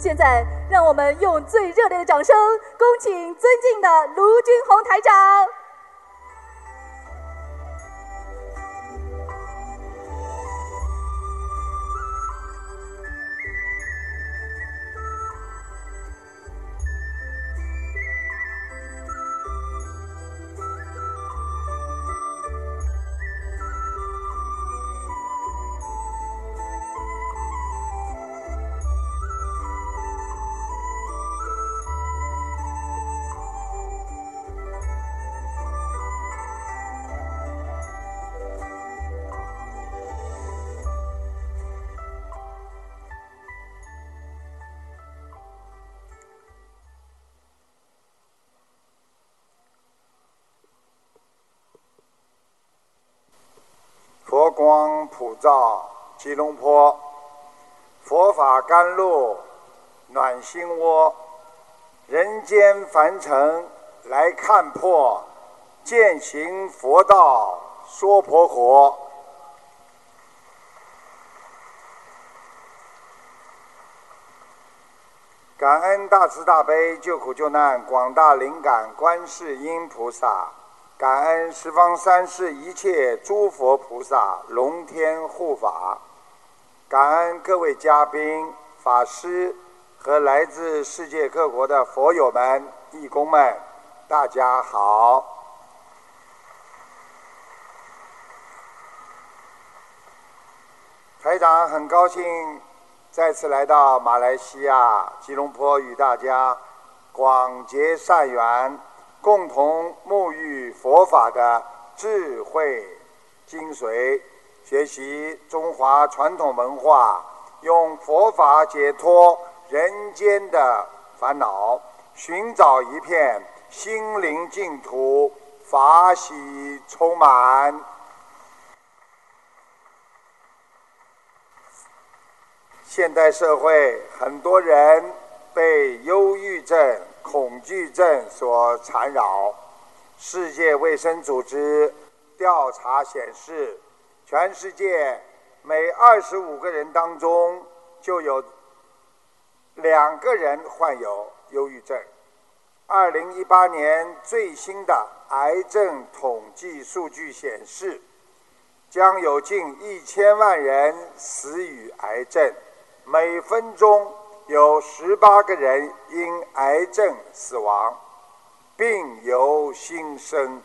现在，让我们用最热烈的掌声，恭请尊敬的卢军红台长。普照吉隆坡，佛法甘露暖心窝，人间凡尘来看破，践行佛道说婆婆。感恩大慈大悲救苦救难广大灵感观世音菩萨。感恩十方三世一切诸佛菩萨龙天护法，感恩各位嘉宾、法师和来自世界各国的佛友们、义工们，大家好！台长很高兴再次来到马来西亚吉隆坡，与大家广结善缘。共同沐浴佛法的智慧精髓，学习中华传统文化，用佛法解脱人间的烦恼，寻找一片心灵净土，法喜充满。现代社会，很多人被忧郁症。恐惧症所缠绕。世界卫生组织调查显示，全世界每二十五个人当中就有两个人患有忧郁症。二零一八年最新的癌症统计数据显示，将有近一千万人死于癌症，每分钟。有十八个人因癌症死亡，病由心生。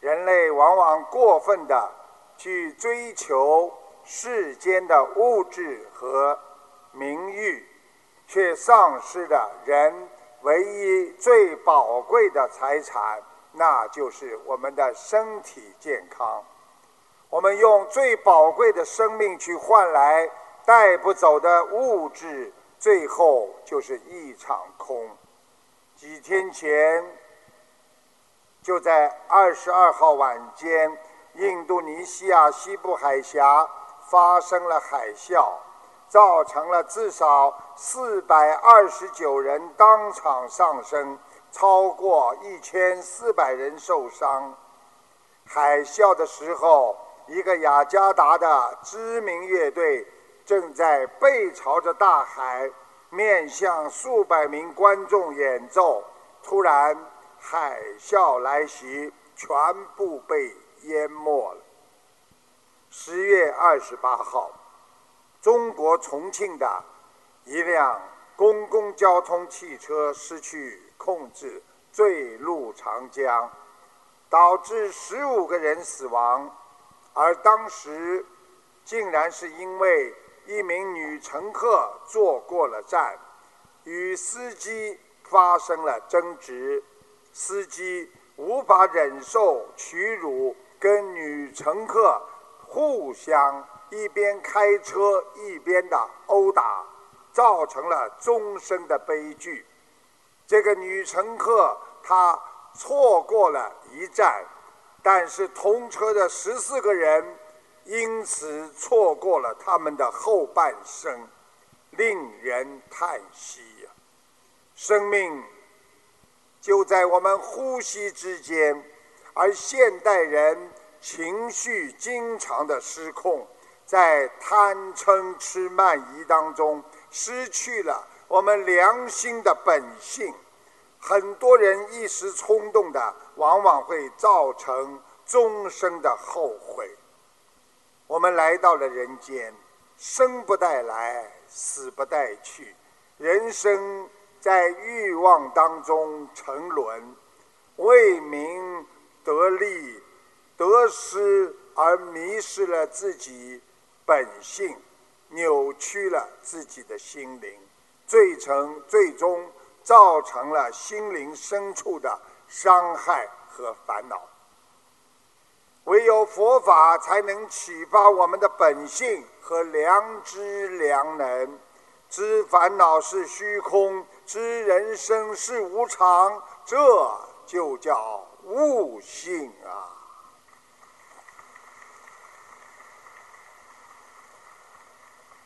人类往往过分的去追求世间的物质和名誉，却丧失了人唯一最宝贵的财产，那就是我们的身体健康。我们用最宝贵的生命去换来带不走的物质。最后就是一场空。几天前，就在二十二号晚间，印度尼西亚西部海峡发生了海啸，造成了至少四百二十九人当场丧生，超过一千四百人受伤。海啸的时候，一个雅加达的知名乐队。正在背朝着大海，面向数百名观众演奏。突然，海啸来袭，全部被淹没了。十月二十八号，中国重庆的一辆公共交通汽车失去控制，坠入长江，导致十五个人死亡。而当时，竟然是因为。一名女乘客坐过了站，与司机发生了争执，司机无法忍受屈辱，跟女乘客互相一边开车一边的殴打，造成了终身的悲剧。这个女乘客她错过了一站，但是同车的十四个人。因此错过了他们的后半生，令人叹息呀！生命就在我们呼吸之间，而现代人情绪经常的失控，在贪嗔痴慢疑当中，失去了我们良心的本性。很多人一时冲动的，往往会造成终生的后悔。我们来到了人间，生不带来，死不带去，人生在欲望当中沉沦，为名得利，得失而迷失了自己本性，扭曲了自己的心灵，最成最终。造成了心灵深处的伤害和烦恼。唯有佛法才能启发我们的本性和良知良能，知烦恼是虚空，知人生是无常，这就叫悟性啊。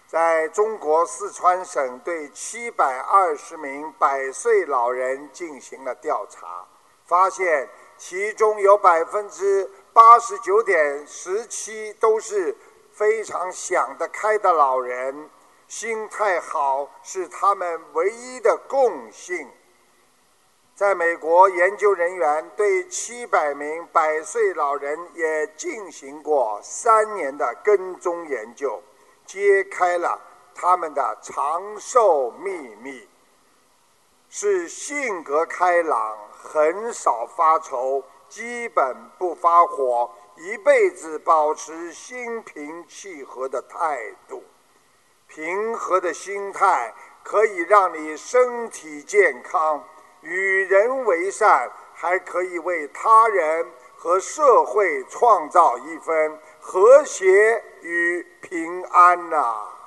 在中国四川省，对七百二十名百岁老人进行了调查，发现其中有百分之八十九点十七都是非常想得开的老人，心态好是他们唯一的共性。在美国，研究人员对七百名百岁老人也进行过三年的跟踪研究。揭开了他们的长寿秘密，是性格开朗、很少发愁、基本不发火、一辈子保持心平气和的态度。平和的心态可以让你身体健康，与人为善，还可以为他人和社会创造一份和谐与。平安呐！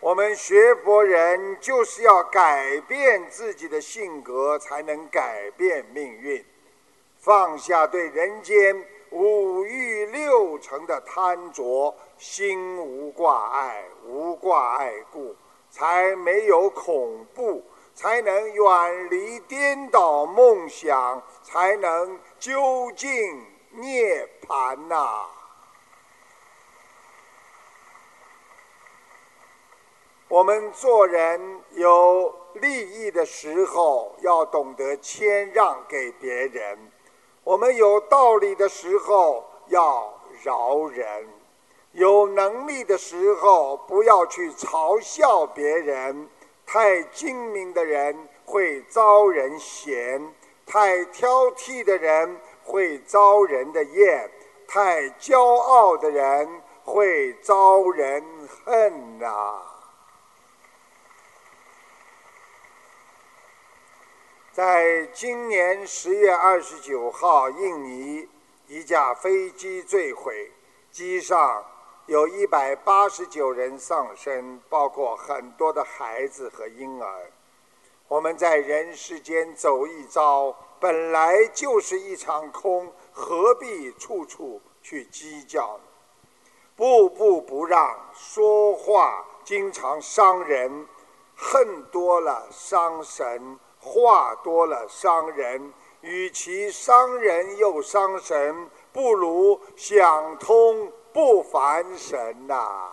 我们学佛人就是要改变自己的性格，才能改变命运。放下对人间五欲六尘的贪着，心无挂碍，无挂碍故，才没有恐怖，才能远离颠倒梦想，才能究竟。涅槃呐！我们做人有利益的时候，要懂得谦让给别人；我们有道理的时候，要饶人；有能力的时候，不要去嘲笑别人。太精明的人会遭人嫌，太挑剔的人。会遭人的厌，太骄傲的人会遭人恨呐。在今年十月二十九号，印尼一架飞机坠毁，机上有一百八十九人丧生，包括很多的孩子和婴儿。我们在人世间走一遭。本来就是一场空，何必处处去计较？步步不让，说话经常伤人，恨多了伤神，话多了伤人。与其伤人又伤神，不如想通不烦神呐。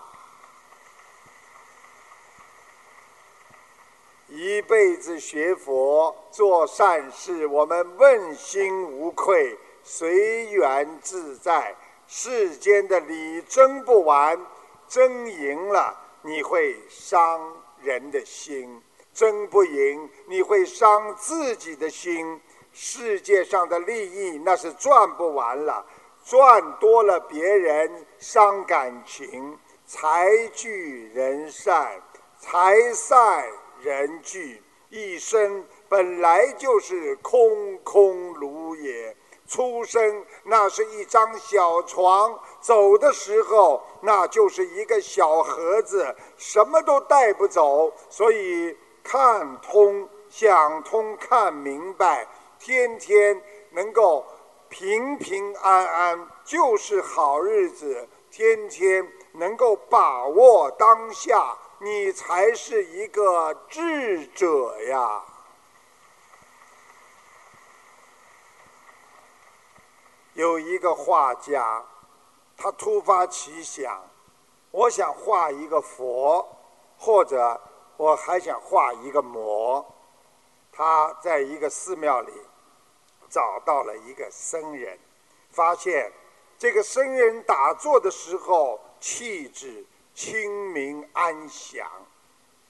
一辈子学佛做善事，我们问心无愧，随缘自在。世间的理争不完，争赢了你会伤人的心，争不赢你会伤自己的心。世界上的利益那是赚不完了，赚多了别人伤感情。财聚人散，财散。人聚一生本来就是空空如也，出生那是一张小床，走的时候那就是一个小盒子，什么都带不走。所以看通、想通、看明白，天天能够平平安安，就是好日子。天天能够把握当下。你才是一个智者呀！有一个画家，他突发奇想：我想画一个佛，或者我还想画一个魔。他在一个寺庙里找到了一个僧人，发现这个僧人打坐的时候气质清明安详，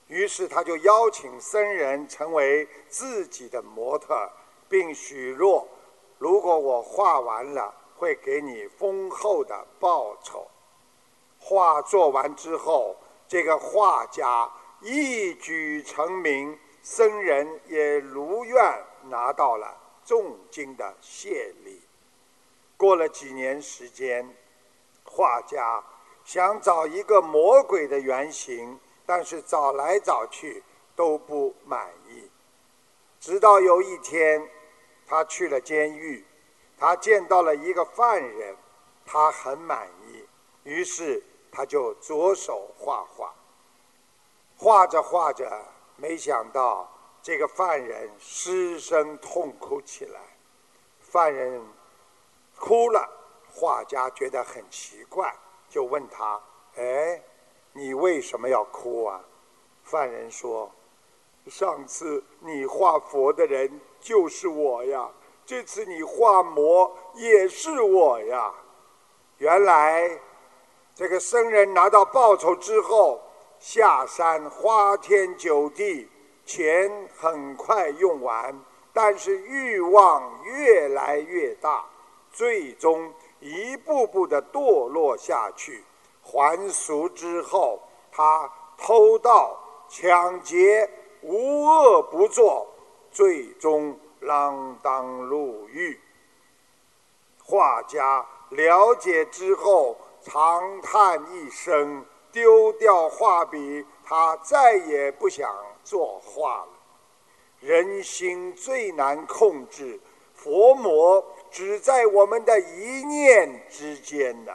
于是他就邀请僧人成为自己的模特，并许诺：如果我画完了，会给你丰厚的报酬。画做完之后，这个画家一举成名。僧人也如愿拿到了重金的谢礼。过了几年时间，画家想找一个魔鬼的原型，但是找来找去都不满意。直到有一天，他去了监狱，他见到了一个犯人，他很满意，于是他就着手画画。画着画着。没想到这个犯人失声痛哭起来，犯人哭了，画家觉得很奇怪，就问他：“哎，你为什么要哭啊？”犯人说：“上次你画佛的人就是我呀，这次你画魔也是我呀。”原来这个僧人拿到报酬之后。下山花天酒地，钱很快用完，但是欲望越来越大，最终一步步的堕落下去。还俗之后，他偷盗、抢劫，无恶不作，最终锒铛入狱。画家了解之后，长叹一声。丢掉画笔，他再也不想作画了。人心最难控制，佛魔只在我们的一念之间呢。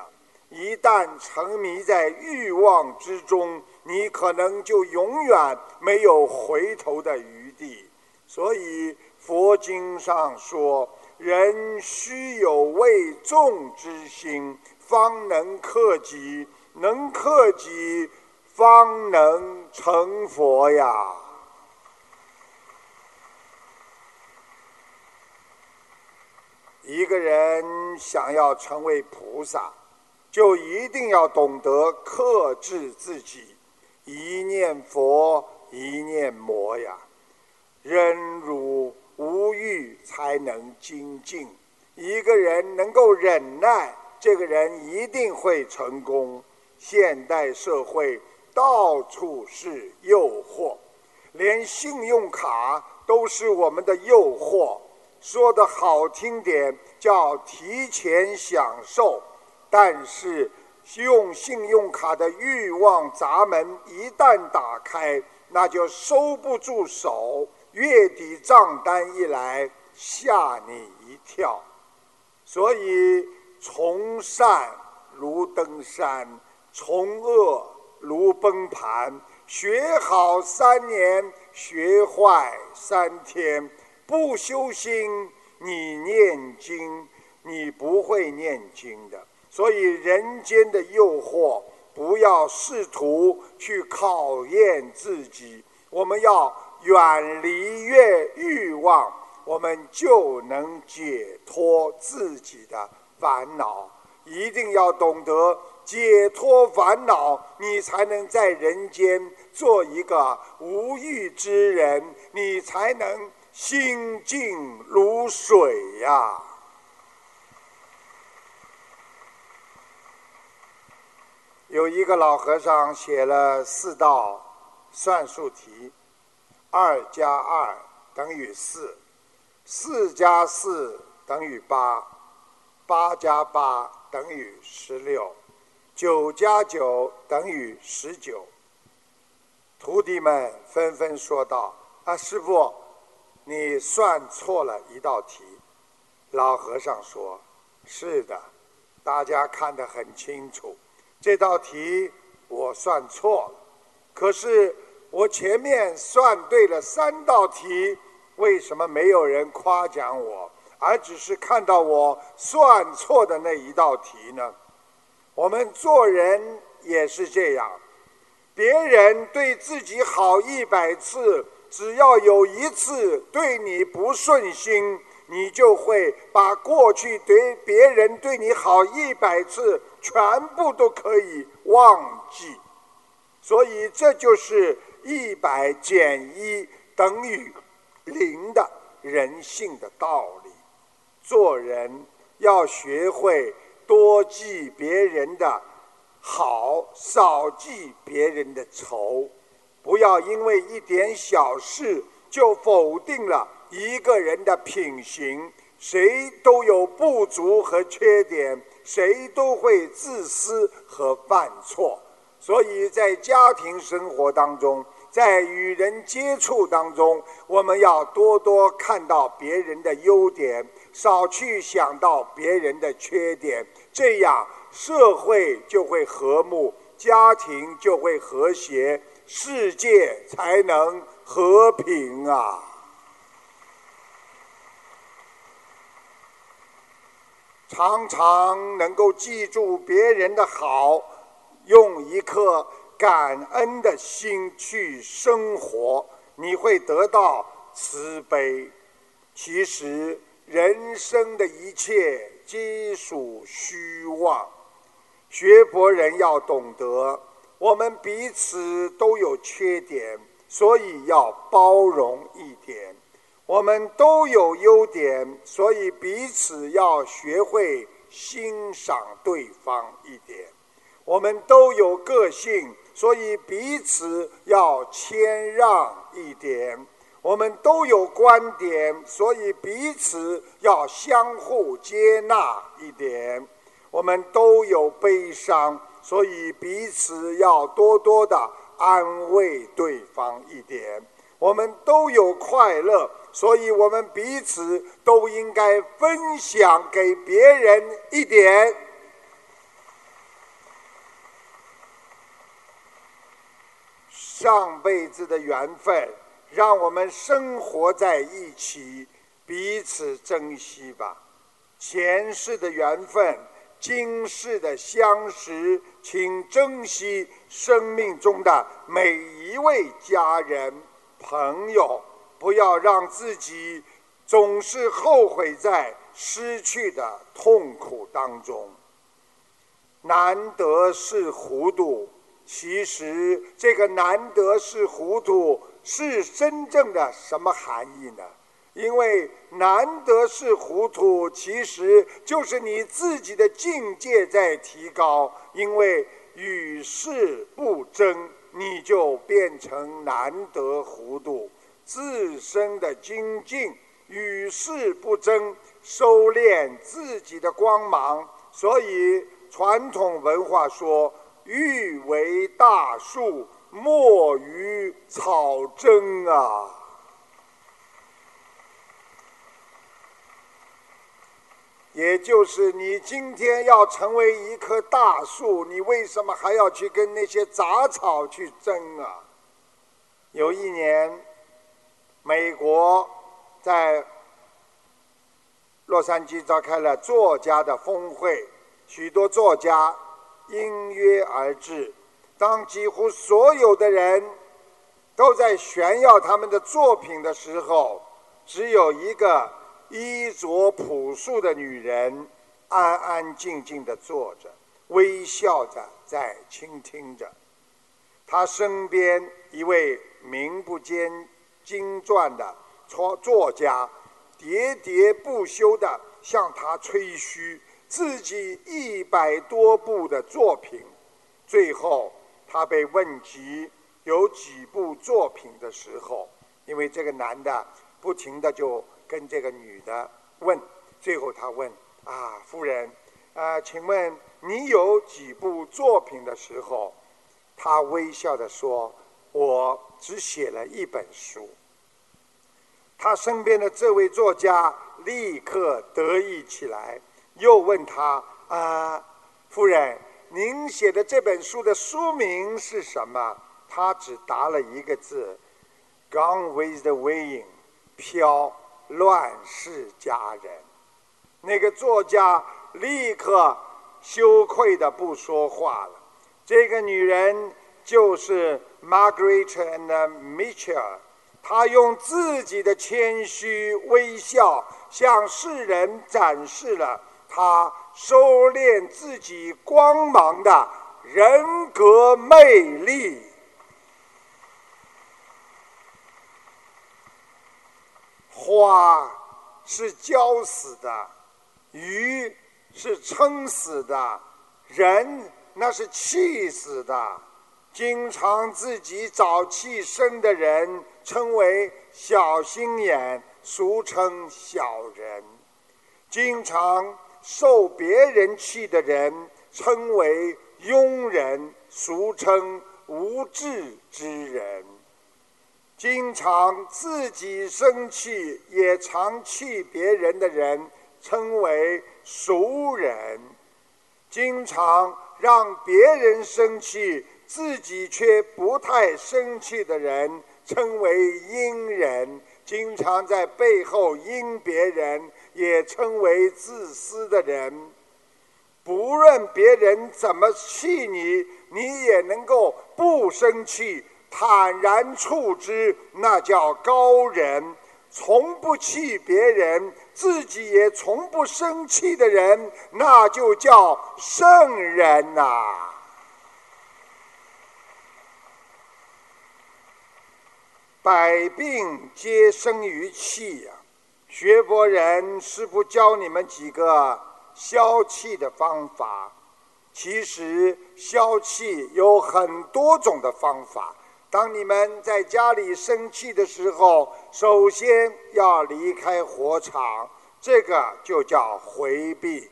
一旦沉迷在欲望之中，你可能就永远没有回头的余地。所以佛经上说：“人须有为众之心，方能克己。”能克己，方能成佛呀！一个人想要成为菩萨，就一定要懂得克制自己，一念佛，一念魔呀。忍辱无欲，才能精进。一个人能够忍耐，这个人一定会成功。现代社会到处是诱惑，连信用卡都是我们的诱惑。说的好听点叫提前享受，但是用信用卡的欲望闸门一旦打开，那就收不住手。月底账单一来，吓你一跳。所以从善如登山。从恶如崩盘，学好三年，学坏三天。不修心，你念经，你不会念经的。所以，人间的诱惑，不要试图去考验自己。我们要远离越欲望，我们就能解脱自己的烦恼。一定要懂得。解脱烦恼，你才能在人间做一个无欲之人，你才能心静如水呀。有一个老和尚写了四道算术题：二加二等于四，四加四等于八，八加八等于十六。九加九等于十九。徒弟们纷纷说道：“啊，师傅，你算错了一道题。”老和尚说：“是的，大家看得很清楚，这道题我算错了。可是我前面算对了三道题，为什么没有人夸奖我，而只是看到我算错的那一道题呢？”我们做人也是这样，别人对自己好一百次，只要有一次对你不顺心，你就会把过去对别人对你好一百次全部都可以忘记。所以这就是一百减一等于零的人性的道理。做人要学会多记别人的好，少记别人的仇。不要因为一点小事就否定了一个人的品行。谁都有不足和缺点，谁都会自私和犯错。所以在家庭生活当中，在与人接触当中，我们要多多看到别人的优点。少去想到别人的缺点，这样社会就会和睦，家庭就会和谐，世界才能和平啊！常常能够记住别人的好，用一颗感恩的心去生活，你会得到慈悲。其实。人生的一切皆属虚妄，学佛人要懂得，我们彼此都有缺点，所以要包容一点；我们都有优点，所以彼此要学会欣赏对方一点；我们都有个性，所以彼此要谦让一点。我们都有观点，所以彼此要相互接纳一点；我们都有悲伤，所以彼此要多多的安慰对方一点；我们都有快乐，所以我们彼此都应该分享给别人一点。上辈子的缘分。让我们生活在一起，彼此珍惜吧。前世的缘分，今世的相识，请珍惜生命中的每一位家人朋友，不要让自己总是后悔在失去的痛苦当中。难得是糊涂，其实这个难得是糊涂。是真正的什么含义呢？因为难得是糊涂，其实就是你自己的境界在提高。因为与世不争，你就变成难得糊涂。自身的精进，与世不争，收敛自己的光芒。所以传统文化说：“欲为大树。”莫与草争啊！也就是你今天要成为一棵大树，你为什么还要去跟那些杂草去争啊？有一年，美国在洛杉矶召开了作家的峰会，许多作家应约而至。当几乎所有的人都在炫耀他们的作品的时候，只有一个衣着朴素的女人安安静静地坐着，微笑着在倾听着。她身边一位名不见经传的作作家喋喋不休地向她吹嘘自己一百多部的作品，最后。他被问及有几部作品的时候，因为这个男的不停的就跟这个女的问，最后他问啊，夫人，啊，请问你有几部作品的时候，他微笑的说，我只写了一本书。他身边的这位作家立刻得意起来，又问他啊，夫人。您写的这本书的书名是什么？他只答了一个字：“Gone with the wind，飘乱世佳人。”那个作家立刻羞愧的不说话了。这个女人就是 Margaret and Mitchell，她用自己的谦虚微笑向世人展示了他收敛自己光芒的人格魅力。花是浇死的，鱼是撑死的，人那是气死的。经常自己找气生的人，称为小心眼，俗称小人；经常受别人气的人，称为庸人，俗称无智之人。经常自己生气也常气别人的人，称为俗人；经常让别人生气，自己却不太生气的人，称为阴人；经常在背后阴别人，也称为自私的人。不论别人怎么气你，你也能够不生气。坦然处之，那叫高人；从不气别人，自己也从不生气的人，那就叫圣人呐。百病皆生于气呀！学佛人师傅教你们几个消气的方法。其实消气有很多种的方法。当你们在家里生气的时候，首先要离开火场，这个就叫回避。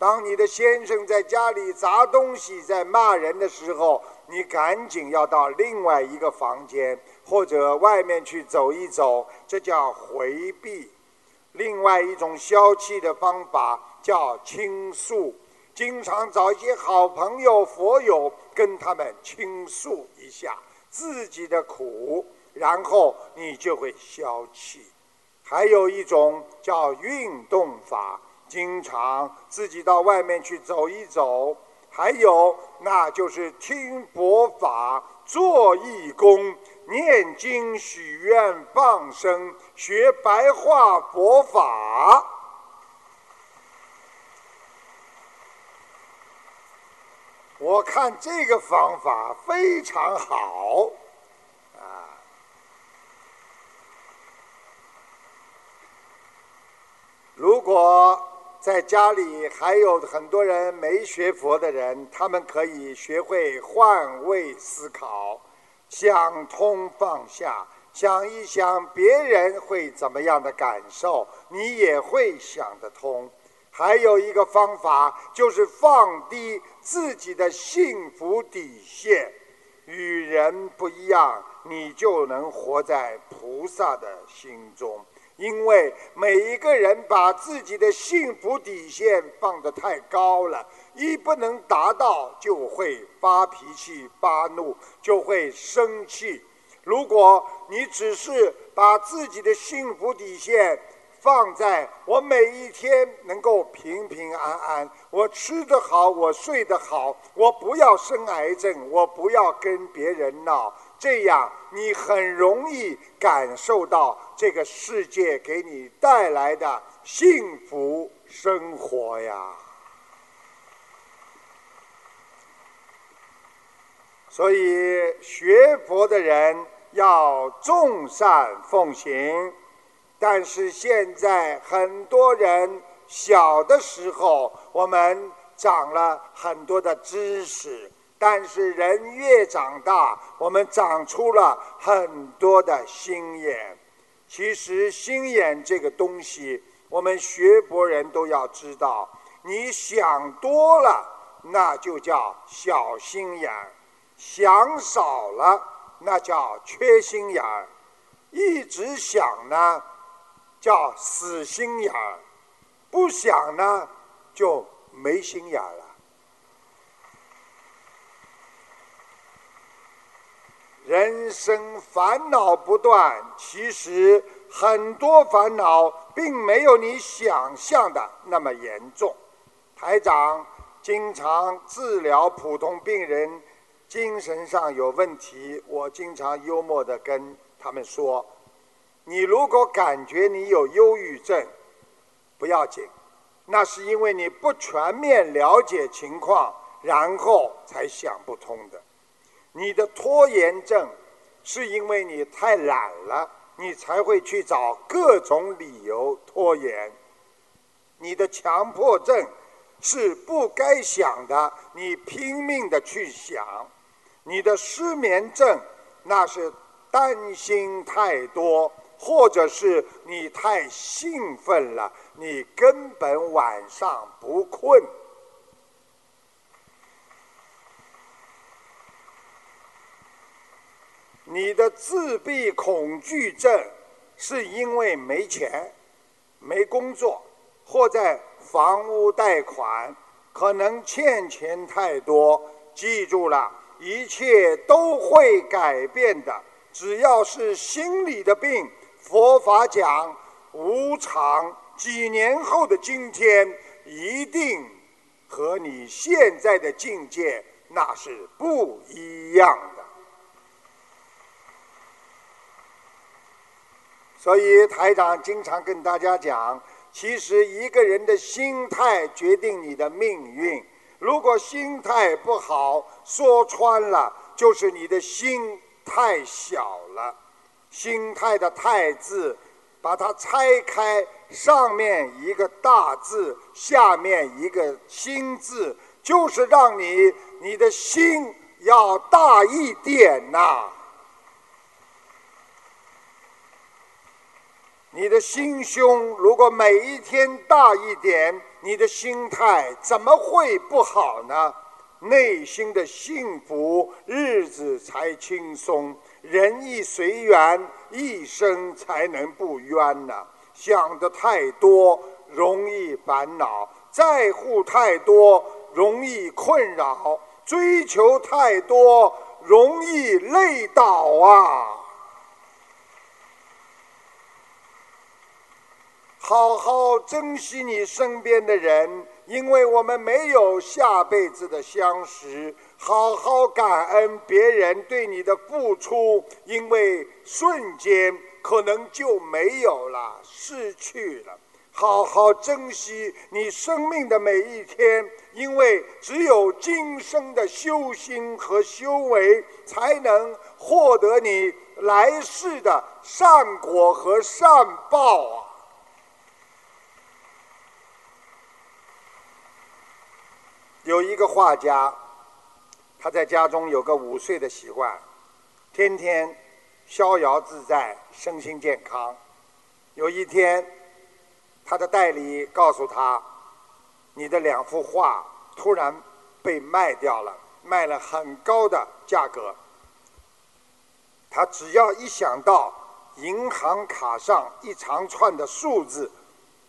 当你的先生在家里砸东西、在骂人的时候，你赶紧要到另外一个房间或者外面去走一走，这叫回避。另外一种消气的方法叫倾诉，经常找一些好朋友、佛友跟他们倾诉一下。自己的苦，然后你就会消气。还有一种叫运动法，经常自己到外面去走一走。还有，那就是听佛法、做义工、念经、许愿、放生、学白话佛法。我看这个方法非常好，啊！如果在家里还有很多人没学佛的人，他们可以学会换位思考，想通放下，想一想别人会怎么样的感受，你也会想得通。还有一个方法，就是放低自己的幸福底线，与人不一样，你就能活在菩萨的心中。因为每一个人把自己的幸福底线放得太高了，一不能达到，就会发脾气、发怒，就会生气。如果你只是把自己的幸福底线，放在我每一天能够平平安安，我吃得好，我睡得好，我不要生癌症，我不要跟别人闹，这样你很容易感受到这个世界给你带来的幸福生活呀。所以学佛的人要众善奉行。但是现在很多人小的时候，我们长了很多的知识，但是人越长大，我们长出了很多的心眼。其实心眼这个东西，我们学佛人都要知道，你想多了，那就叫小心眼儿；想少了，那叫缺心眼儿。一直想呢。叫死心眼儿，不想呢就没心眼儿了。人生烦恼不断，其实很多烦恼并没有你想象的那么严重。台长经常治疗普通病人，精神上有问题，我经常幽默地跟他们说：你如果感觉你有忧郁症，不要紧，那是因为你不全面了解情况，然后才想不通的。你的拖延症是因为你太懒了，你才会去找各种理由拖延。你的强迫症是不该想的，你拼命的去想；你的失眠症那是担心太多，或者是你太兴奋了，你根本晚上不困。你的自闭恐惧症是因为没钱、没工作。或在房屋贷款，可能欠钱太多。记住了，一切都会改变的。只要是心理的病，佛法讲无常，几年后的今天，一定和你现在的境界那是不一样的。所以台长经常跟大家讲。其实一个人的心态决定你的命运。如果心态不好，说穿了就是你的心太小了。心态的“太”字，把它拆开，上面一个大字，下面一个心字，就是让你你的心要大一点呐。你的心胸如果每一天大一点，你的心态怎么会不好呢？内心的幸福，日子才轻松；人亦随缘，一生才能不冤呐。想的太多，容易烦恼；在乎太多，容易困扰；追求太多，容易累倒啊。好好珍惜你身边的人，因为我们没有下辈子的相识。好好感恩别人对你的付出，因为瞬间可能就没有了，失去了。好好珍惜你生命的每一天，因为只有今生的修心和修为，才能获得你来世的善果和善报啊！有一个画家，他在家中有个午睡的习惯，天天逍遥自在，身心健康。有一天，他的代理告诉他：“你的两幅画突然被卖掉了，卖了很高的价格。”他只要一想到银行卡上一长串的数字，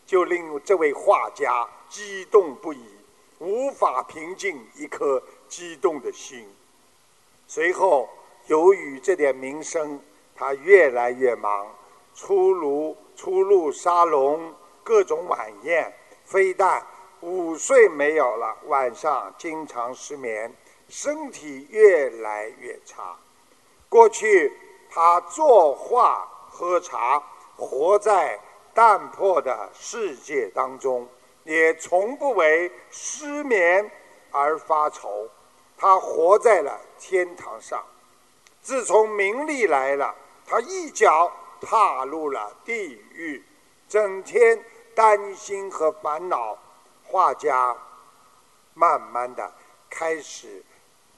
就令这位画家激动不已。无法平静一颗激动的心。随后，由于这点名声，他越来越忙，出炉出入沙龙，各种晚宴，非但午睡没有了，晚上经常失眠，身体越来越差。过去，他作画、喝茶，活在淡泊的世界当中。也从不为失眠而发愁，他活在了天堂上。自从名利来了，他一脚踏入了地狱，整天担心和烦恼。画家慢慢的开始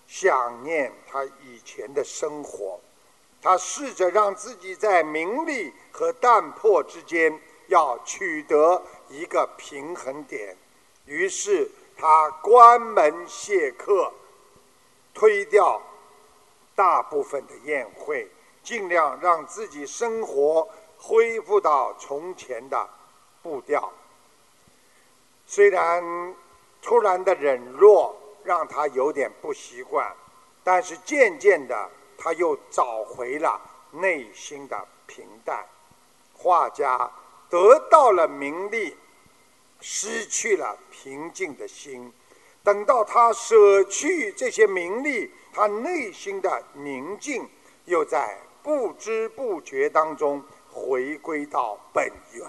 想念他以前的生活，他试着让自己在名利和淡泊之间。要取得一个平衡点，于是他关门谢客，推掉大部分的宴会，尽量让自己生活恢复到从前的步调。虽然突然的冷落让他有点不习惯，但是渐渐的他又找回了内心的平淡。画家。得到了名利，失去了平静的心。等到他舍去这些名利，他内心的宁静又在不知不觉当中回归到本源。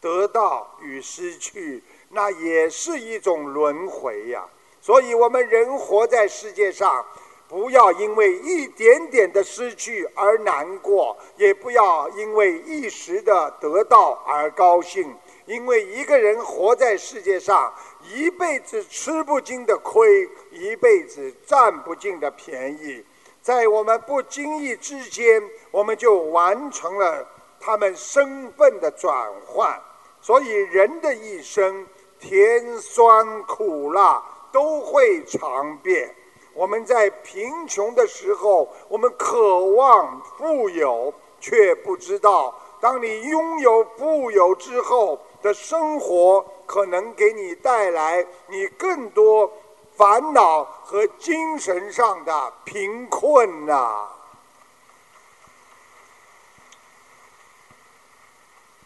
得到与失去，那也是一种轮回呀。所以，我们人活在世界上，不要因为一点点的失去而难过，也不要因为一时的得到而高兴。因为一个人活在世界上，一辈子吃不尽的亏，一辈子占不尽的便宜，在我们不经意之间，我们就完成了他们身份的转换。所以，人的一生，甜酸苦辣都会尝遍。我们在贫穷的时候，我们渴望富有，却不知道，当你拥有富有之后的生活，可能给你带来你更多烦恼和精神上的贫困呐。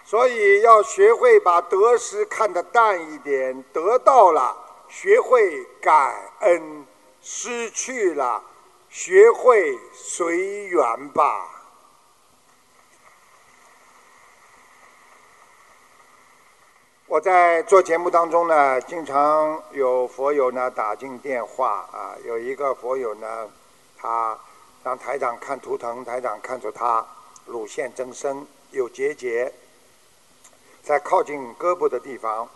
所以要学会把得失看得淡一点，得到了学会感恩，失去了学会随缘吧。我在做节目当中呢，经常有佛友呢打进电话啊，有一个佛友呢，他让台长看图腾，台长看出他乳腺增生，有结节。在靠近胳膊的地方，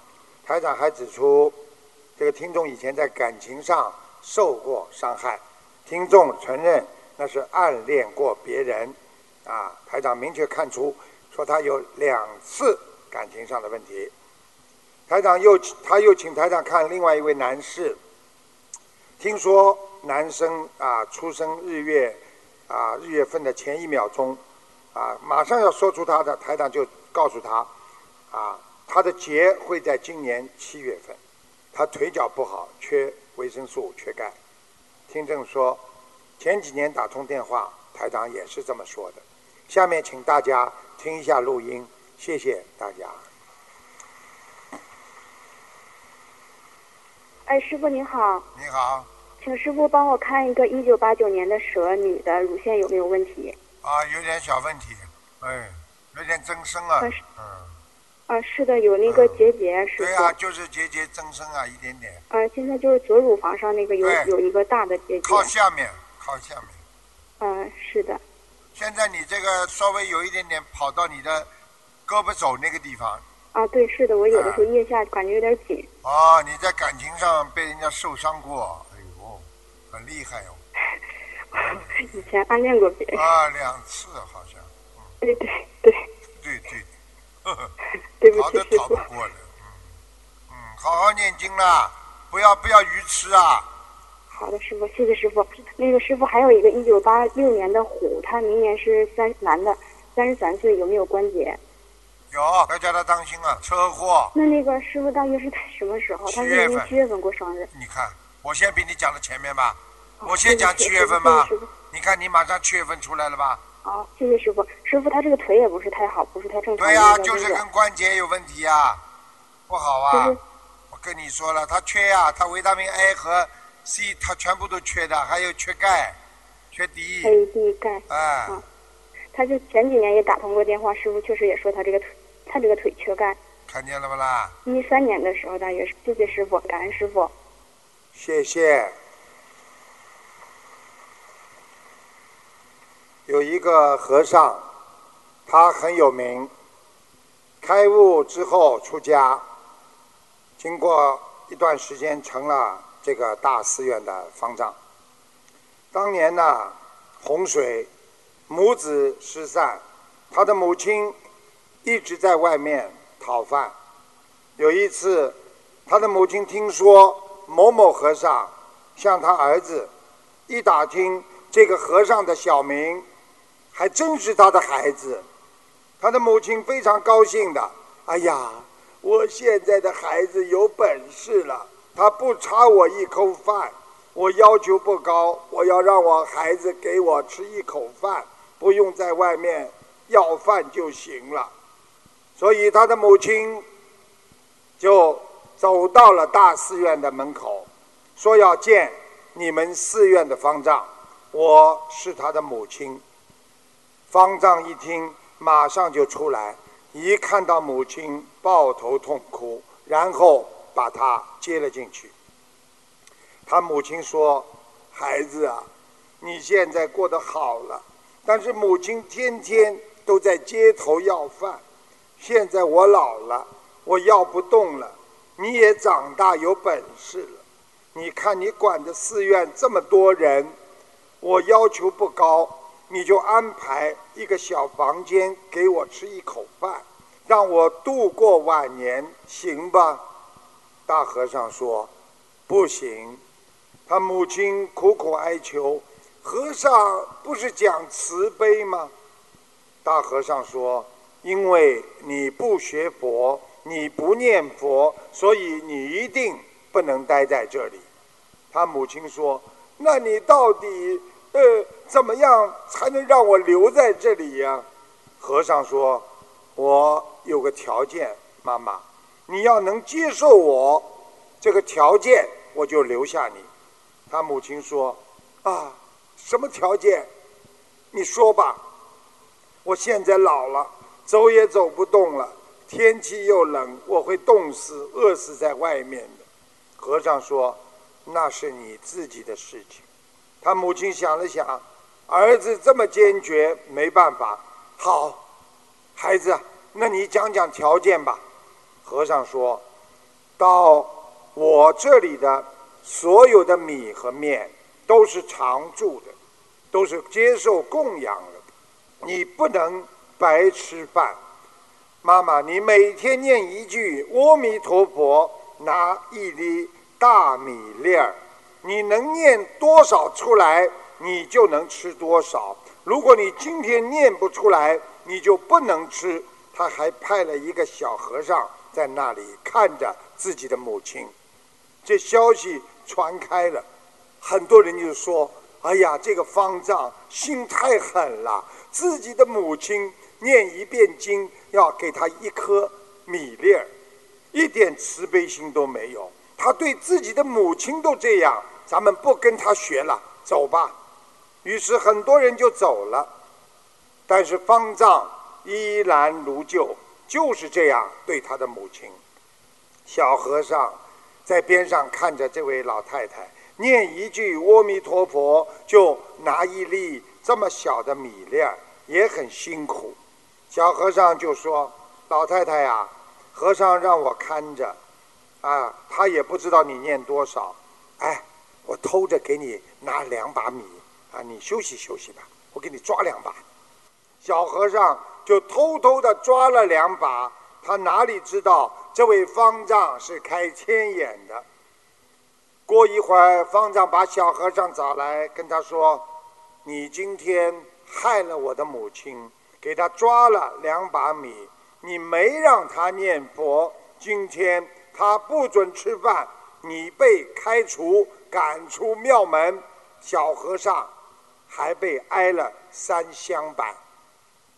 台长还指出，这个听众以前在感情上受过伤害，听众承认那是暗恋过别人，啊，台长明确看出，说他有两次感情上的问题。台长又他又请台长看另外一位男士，听说男生啊出生日月啊日月份的前一秒钟，啊马上要说出他的，台长就告诉他。啊，他的劫会在今年七月份，他腿脚不好，缺维生素，缺钙。听证说，前几年打通电话，台长也是这么说的。下面请大家听一下录音，谢谢大家。哎，师傅您好。你好。请师傅帮我看一个一九八九年的蛇女的乳腺有没有问题？啊，有点小问题，哎，有点增生啊，嗯。啊，是的，有那个结节，是对啊，就是结节增生啊，一点点。啊，现在就是左乳房上那个有有一个大的结节。靠下面，靠下面。嗯，是的。现在你这个稍微有一点点跑到你的胳膊肘那个地方。啊，对，是的，我有的时候腋下感觉有点紧。啊，你在感情上被人家受伤过，哎呦，很厉害哦。以前暗恋过别人。啊，两次好像。对对对。对对。对 不起，逃都逃不过的，嗯，嗯，好好念经啦，不要不要愚痴啊。好的，师傅，谢谢师傅。那个师傅还有一个一九八六年的虎，他明年是三男的，三十三岁，有没有关节？有，要叫他当心啊，车祸。那那个师傅大约是在什么时候？他是明年七月份过生日。你看，我先比你讲的前面吧，我先讲七月份吧。你看，你马上七月份出来了吧？好，谢谢师傅。师傅，他这个腿也不是太好，不是太正常。对呀，就是跟关节有问题呀，不好啊。我跟你说了，他缺呀，他维他命 A 和 C 他全部都缺的，还有缺钙、缺 D。A、D、钙。哎。他就前几年也打通过电话，师傅确实也说他这个腿，他这个腿缺钙。看见了不啦？一三年的时候大约是，谢谢师傅，感恩师傅。谢谢。有一个和尚，他很有名。开悟之后出家，经过一段时间成了这个大寺院的方丈。当年呢，洪水，母子失散，他的母亲一直在外面讨饭。有一次，他的母亲听说某某和尚向他儿子一打听，这个和尚的小名。还真是他的孩子，他的母亲非常高兴的。哎呀，我现在的孩子有本事了，他不差我一口饭。我要求不高，我要让我孩子给我吃一口饭，不用在外面要饭就行了。所以他的母亲就走到了大寺院的门口，说要见你们寺院的方丈，我是他的母亲。方丈一听，马上就出来，一看到母亲，抱头痛哭，然后把他接了进去。他母亲说：“孩子啊，你现在过得好了，但是母亲天天都在街头要饭。现在我老了，我要不动了，你也长大有本事了。你看你管的寺院这么多人，我要求不高。”你就安排一个小房间给我吃一口饭，让我度过晚年，行吧？大和尚说：“不行。”他母亲苦苦哀求：“和尚不是讲慈悲吗？”大和尚说：“因为你不学佛，你不念佛，所以你一定不能待在这里。”他母亲说：“那你到底？”呃，怎么样才能让我留在这里呀？和尚说：“我有个条件，妈妈，你要能接受我这个条件，我就留下你。”他母亲说：“啊，什么条件？你说吧。我现在老了，走也走不动了，天气又冷，我会冻死、饿死在外面的。”和尚说：“那是你自己的事情。”他母亲想了想，儿子这么坚决，没办法。好，孩子，那你讲讲条件吧。和尚说：“到我这里的所有的米和面都是常住的，都是接受供养的，你不能白吃饭。妈妈，你每天念一句阿弥陀佛，拿一粒大米粒儿。”你能念多少出来，你就能吃多少。如果你今天念不出来，你就不能吃。他还派了一个小和尚在那里看着自己的母亲。这消息传开了，很多人就说：“哎呀，这个方丈心太狠了，自己的母亲念一遍经要给他一颗米粒儿，一点慈悲心都没有。他对自己的母亲都这样。”咱们不跟他学了，走吧。于是很多人就走了，但是方丈依然如旧，就是这样对他的母亲。小和尚在边上看着这位老太太念一句阿弥陀佛，就拿一粒这么小的米粒儿，也很辛苦。小和尚就说：“老太太呀，和尚让我看着，啊，他也不知道你念多少，哎。”我偷着给你拿两把米啊，你休息休息吧。我给你抓两把。小和尚就偷偷的抓了两把。他哪里知道这位方丈是开天眼的？过一会儿，方丈把小和尚找来，跟他说：“你今天害了我的母亲，给他抓了两把米，你没让他念佛，今天他不准吃饭，你被开除。”赶出庙门，小和尚还被挨了三香板。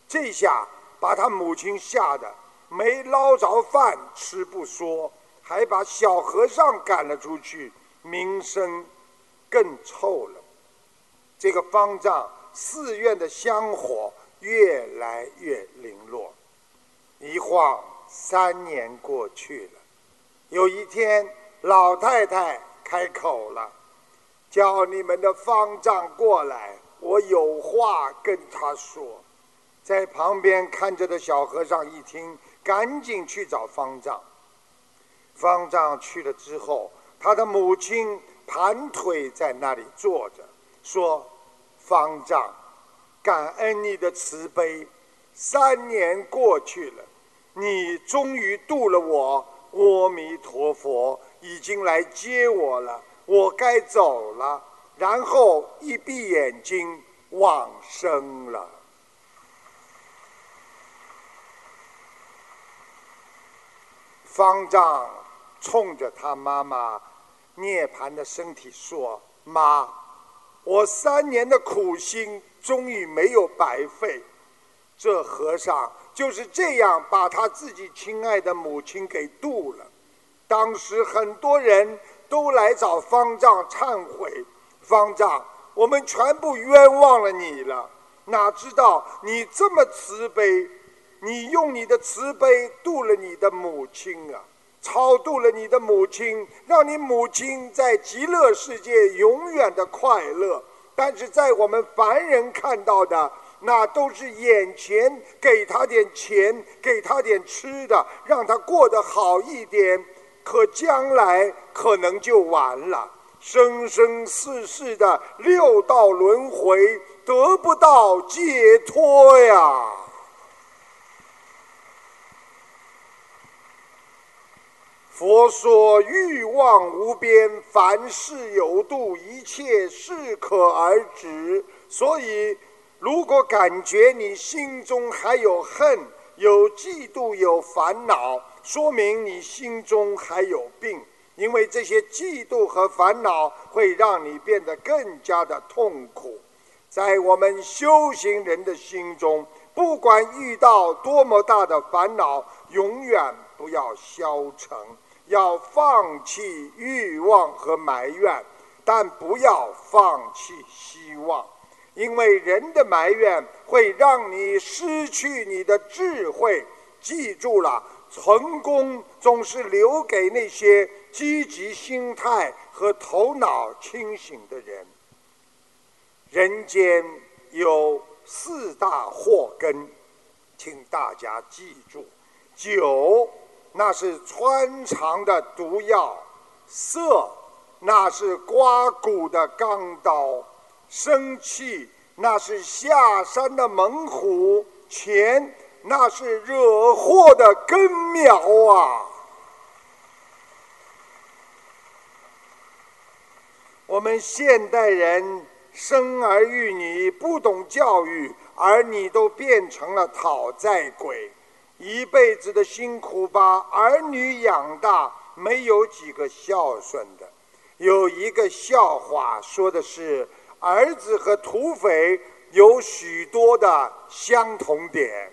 这下把他母亲吓得没捞着饭吃不说，还把小和尚赶了出去，名声更臭了。这个方丈寺院的香火越来越零落。一晃三年过去了，有一天老太太。开口了，叫你们的方丈过来，我有话跟他说。在旁边看着的小和尚一听，赶紧去找方丈。方丈去了之后，他的母亲盘腿在那里坐着，说：“方丈，感恩你的慈悲，三年过去了，你终于度了我。阿弥陀佛。”已经来接我了，我该走了。然后一闭眼睛，往生了。方丈冲着他妈妈涅槃的身体说：“妈，我三年的苦心终于没有白费。这和尚就是这样把他自己亲爱的母亲给渡了。”当时很多人都来找方丈忏悔。方丈，我们全部冤枉了你了。哪知道你这么慈悲，你用你的慈悲渡了你的母亲啊，超度了你的母亲，让你母亲在极乐世界永远的快乐。但是在我们凡人看到的，那都是眼前给他点钱，给他点吃的，让他过得好一点。可将来可能就完了，生生世世的六道轮回，得不到解脱呀。佛说欲望无边，凡事有度，一切适可而止。所以，如果感觉你心中还有恨、有嫉妒、有烦恼，说明你心中还有病。因为这些嫉妒和烦恼会让你变得更加的痛苦。在我们修行人的心中，不管遇到多么大的烦恼，永远不要消沉。要放弃欲望和埋怨，但不要放弃希望，因为人的埋怨会让你失去你的智慧。记住了，成功总是留给那些积极心态和头脑清醒的人。人间有四大祸根，请大家记住：酒。那是穿肠的毒药，色那是刮骨的钢刀，生气那是下山的猛虎，钱那是惹祸的根苗啊！我们现代人生儿育女不懂教育，而你都变成了讨债鬼。一辈子的辛苦把儿女养大，没有几个孝顺的。有一个笑话说的是，儿子和土匪有许多的相同点。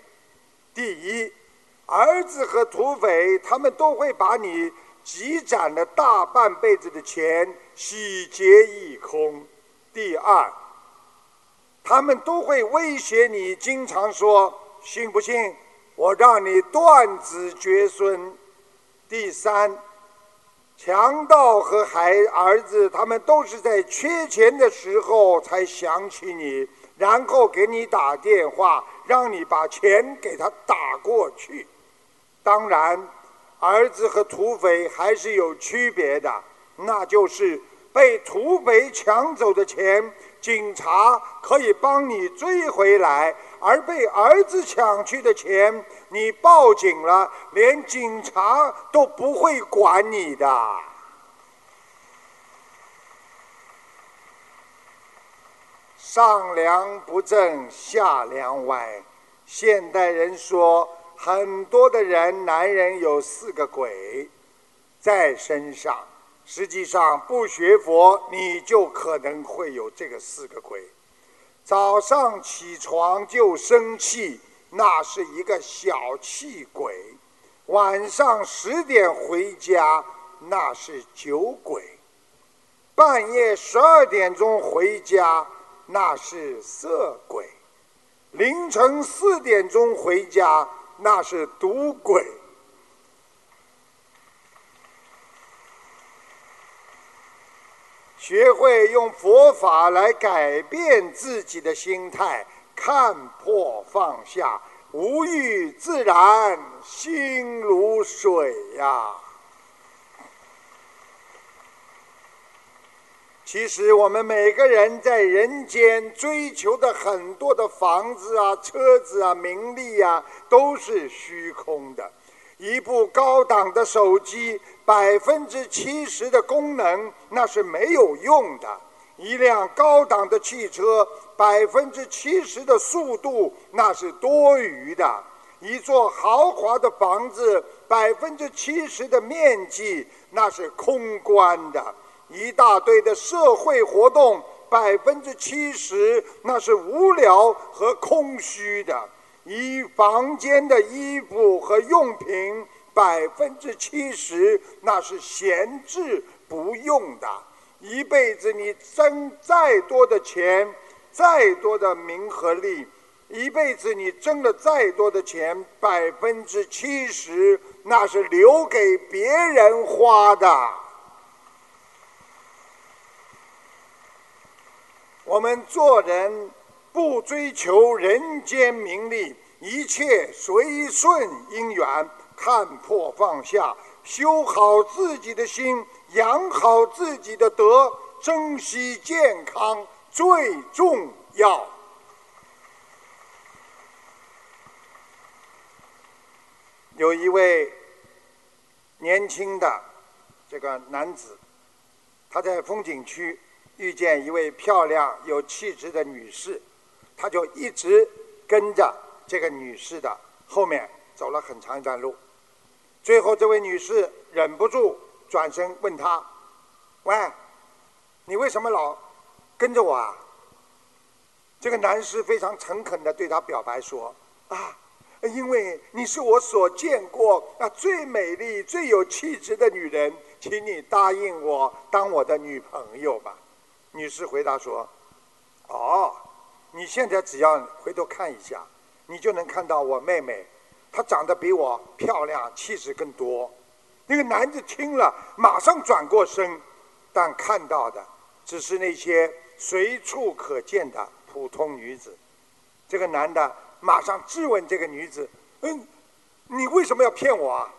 第一，儿子和土匪他们都会把你积攒了大半辈子的钱洗劫一空。第二，他们都会威胁你，经常说信不信？我让你断子绝孙。第三，强盗和孩儿子，他们都是在缺钱的时候才想起你，然后给你打电话，让你把钱给他打过去。当然，儿子和土匪还是有区别的，那就是被土匪抢走的钱，警察可以帮你追回来。而被儿子抢去的钱，你报警了，连警察都不会管你的。上梁不正下梁歪，现代人说很多的人，男人有四个鬼在身上，实际上不学佛，你就可能会有这个四个鬼。早上起床就生气，那是一个小气鬼；晚上十点回家，那是酒鬼；半夜十二点钟回家，那是色鬼；凌晨四点钟回家，那是赌鬼。学会用佛法来改变自己的心态，看破放下，无欲自然，心如水呀。其实我们每个人在人间追求的很多的房子啊、车子啊、名利啊，都是虚空的。一部高档的手机，百分之七十的功能那是没有用的；一辆高档的汽车，百分之七十的速度那是多余的；一座豪华的房子，百分之七十的面积那是空关的；一大堆的社会活动，百分之七十那是无聊和空虚的。一房间的衣服和用品，百分之七十那是闲置不用的。一辈子你挣再多的钱，再多的名和利，一辈子你挣了再多的钱，百分之七十那是留给别人花的。我们做人不追求人间名利，一切随顺因缘，看破放下，修好自己的心，养好自己的德，珍惜健康最重要。有一位年轻的这个男子，他在风景区。遇见一位漂亮有气质的女士，他就一直跟着这个女士的后面走了很长一段路。最后，这位女士忍不住转身问他：“喂，你为什么老跟着我啊？”这个男士非常诚恳地对她表白说：“啊，因为你是我所见过啊最美丽、最有气质的女人，请你答应我当我的女朋友吧。”女士回答说：“哦，你现在只要回头看一下，你就能看到我妹妹，她长得比我漂亮，气质更多。”那个男子听了，马上转过身，但看到的只是那些随处可见的普通女子。这个男的马上质问这个女子：“嗯，你为什么要骗我啊？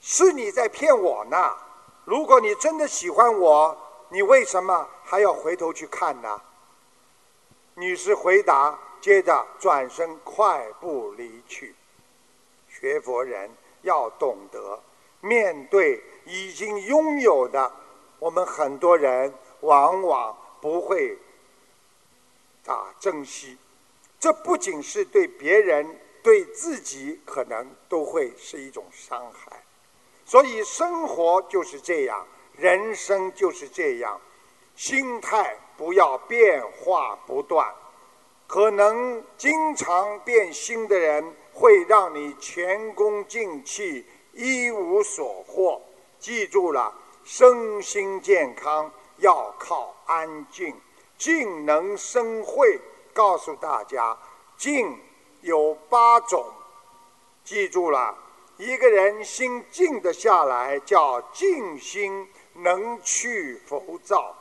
是你在骗我呢？如果你真的喜欢我。”你为什么还要回头去看呢？女士回答，接着转身快步离去。学佛人要懂得面对已经拥有的，我们很多人往往不会啊珍惜。这不仅是对别人，对自己可能都会是一种伤害。所以生活就是这样。人生就是这样，心态不要变化不断，可能经常变心的人会让你前功尽弃，一无所获。记住了，身心健康要靠安静，静能生慧。告诉大家，静有八种，记住了，一个人心静得下来叫静心。能去浮躁，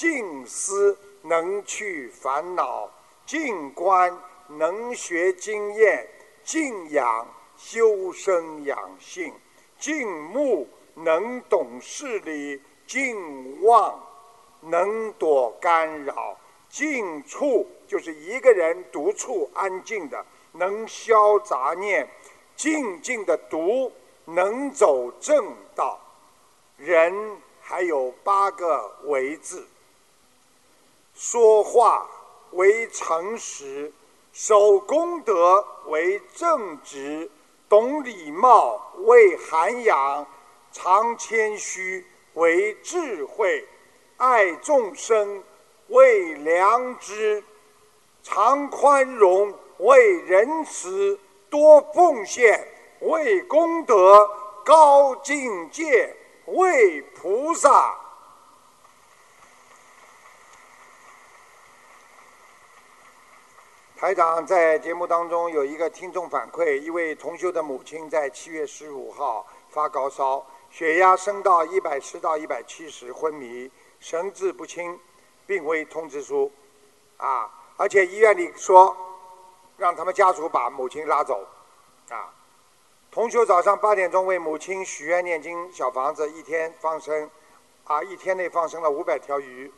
静思能去烦恼，静观能学经验，静养修身养性，静目能懂事理，静望能躲干扰，静处就是一个人独处安静的，能消杂念，静静的读能走正道，人。还有八个为字：说话为诚实，守公德为正直，懂礼貌为涵养，常谦虚为智慧，爱众生为良知，常宽容为仁慈，多奉献为功德，高境界。为菩萨，台长在节目当中有一个听众反馈，一位同修的母亲在七月十五号发高烧，血压升到一百十到一百七十，昏迷，神志不清，病危通知书，啊，而且医院里说让他们家属把母亲拉走，啊。同修早上八点钟为母亲许愿念经，小房子一天放生，啊，一天内放生了五百条鱼。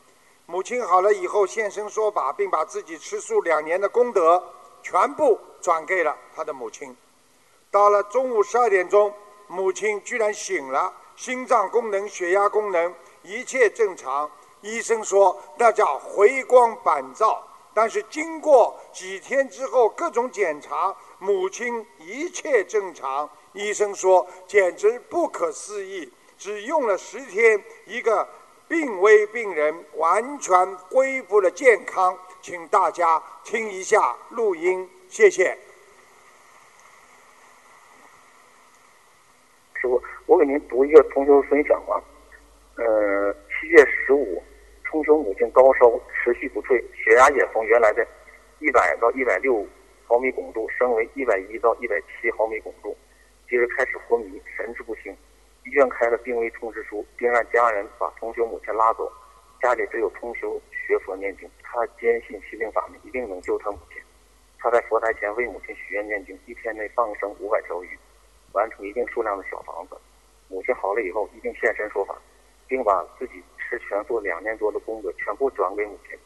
母亲好了以后现身说法，并把自己吃素两年的功德全部转给了他的母亲。到了中午十二点钟，母亲居然醒了，心脏功能、血压功能一切正常。医生说那叫回光返照。但是经过几天之后各种检查，母亲一切正常。医生说简直不可思议，只用了十天，一个病危病人完全恢复了健康。请大家听一下录音，谢谢。师傅，我给您读一个同学分享吧。呃，七月十五，重修母亲高烧持续不退，血压也从原来的一百到一百六毫米汞柱升为一百一到一百七毫米汞柱，接着开始昏迷，神志不清。医院开了病危通知书，并让家人把重修母亲拉走。家里只有重修学佛念经，他坚信心灵法门一定能救他母亲。他在佛台前为母亲许愿念经，一天内放生五百条鱼，完成一定数量的小房子。母亲好了以后，一定现身说法，并把自己吃全做两年多的功德全部转给母亲。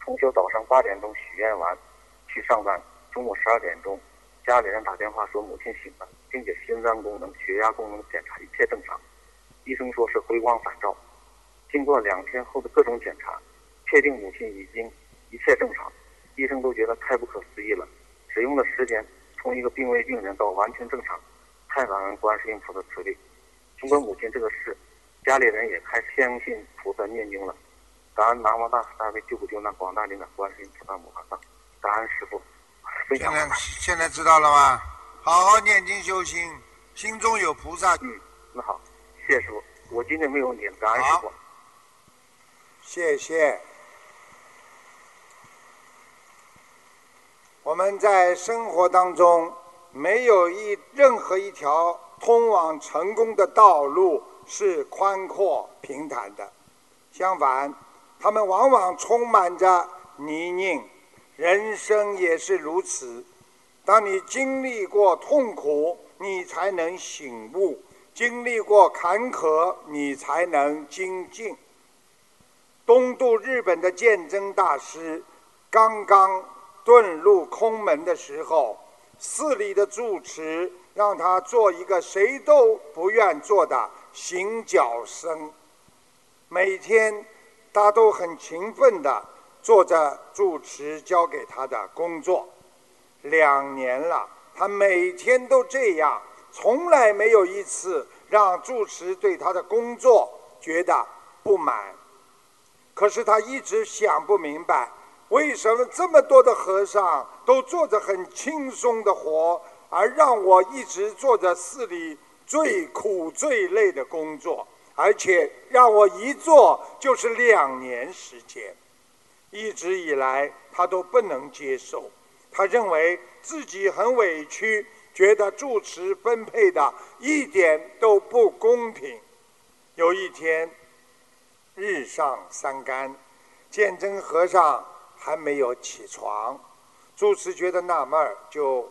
重修早上八点钟许愿完，去上班。中午十二点钟，家里人打电话说母亲醒了，并且心脏功能、血压功能检查一切正常，医生说是回光返照。经过两天后的各种检查，确定母亲已经一切正常。医生都觉得太不可思议了，只用了时间，从一个病危病人到完全正常，太感恩观世音菩萨慈悲。通过母亲这个事，家里人也开始相信菩萨念经了。感恩南无大慈大悲救苦救难广大灵感观世音菩萨摩诃萨，感恩师傅傅。现在现在知道了吗？好好念经修心，心中有菩萨。嗯，那好，谢谢师傅。我今天没有念，感恩师傅。谢谢。我们在生活当中没有一任何一条通往成功的道路是宽阔平坦的，相反，他们往往充满着泥泞。人生也是如此，当你经历过痛苦，你才能醒悟；经历过坎坷，你才能精进。东渡日本的鉴真大师刚刚。遁入空门的时候，寺里的住持让他做一个谁都不愿做的行脚僧。每天，他都很勤奋地做着住持交给他的工作。两年了，他每天都这样，从来没有一次让住持对他的工作觉得不满。可是他一直想不明白。为什么这么多的和尚都做着很轻松的活，而让我一直做着寺里最苦最累的工作，而且让我一做就是两年时间？一直以来他都不能接受，他认为自己很委屈，觉得住持分配的一点都不公平。有一天，日上三竿，鉴真和尚。还没有起床，住持觉得纳闷，就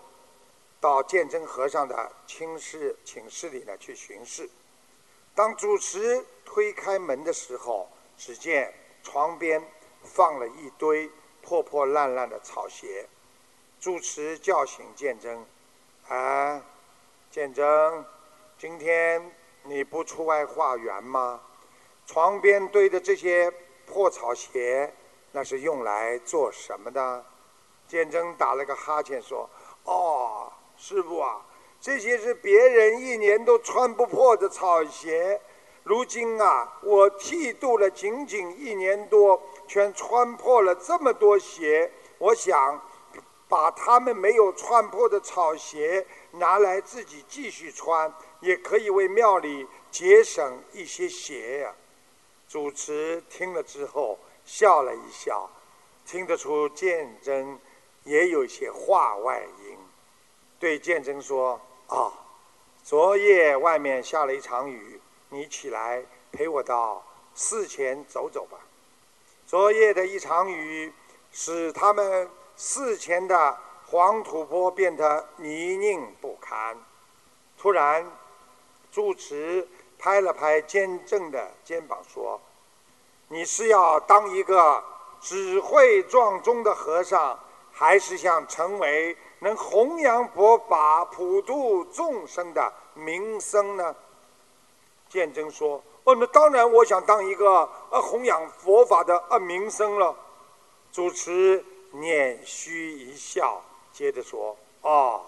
到鉴真和尚的寝室寝室里呢去巡视。当主持推开门的时候，只见床边放了一堆破破烂烂的草鞋。主持叫醒鉴真：“啊，鉴真，今天你不出外化缘吗？床边堆的这些破草鞋。”那是用来做什么的？鉴真打了个哈欠说：“哦，师傅啊，这些是别人一年都穿不破的草鞋。如今啊，我剃度了仅仅一年多，全穿破了这么多鞋。我想把他们没有穿破的草鞋拿来自己继续穿，也可以为庙里节省一些鞋呀。”主持听了之后。笑了一笑，听得出鉴真也有些话外音，对鉴真说：“啊，昨夜外面下了一场雨，你起来陪我到寺前走走吧。昨夜的一场雨，使他们寺前的黄土坡变得泥泞不堪。”突然，住持拍了拍鉴真的肩膀说。你是要当一个只会撞钟的和尚，还是想成为能弘扬佛法、普度众生的名僧呢？鉴真说：“哦，那当然，我想当一个呃弘扬佛法的呃名僧了。”主持捻须一笑，接着说：“哦，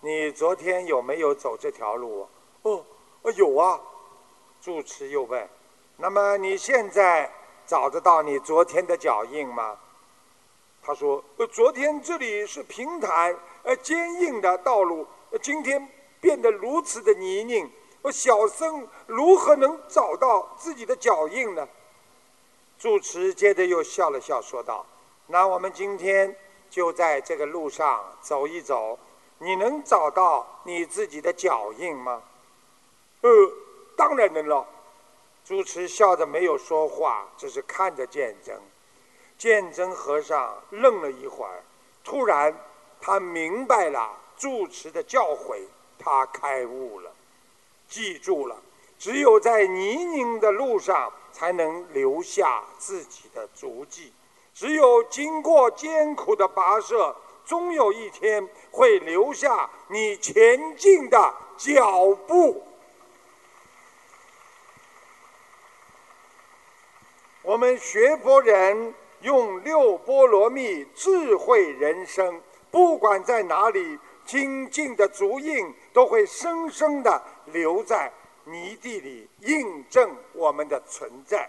你昨天有没有走这条路？”“哦，有啊。”主持又问：“那么你现在？”找得到你昨天的脚印吗？他说：“呃，昨天这里是平坦、呃坚硬的道路，呃今天变得如此的泥泞，小僧如何能找到自己的脚印呢？住持接着又笑了笑，说道：“那我们今天就在这个路上走一走，你能找到你自己的脚印吗？”“呃，当然能了。”住持笑着没有说话，只是看着鉴真。鉴真和尚愣了一会儿，突然他明白了住持的教诲，他开悟了。记住了，只有在泥泞的路上才能留下自己的足迹，只有经过艰苦的跋涉，终有一天会留下你前进的脚步。我们学佛人用六波罗蜜智慧人生，不管在哪里。精进的足印都会深深的留在泥地里，印证我们的存在。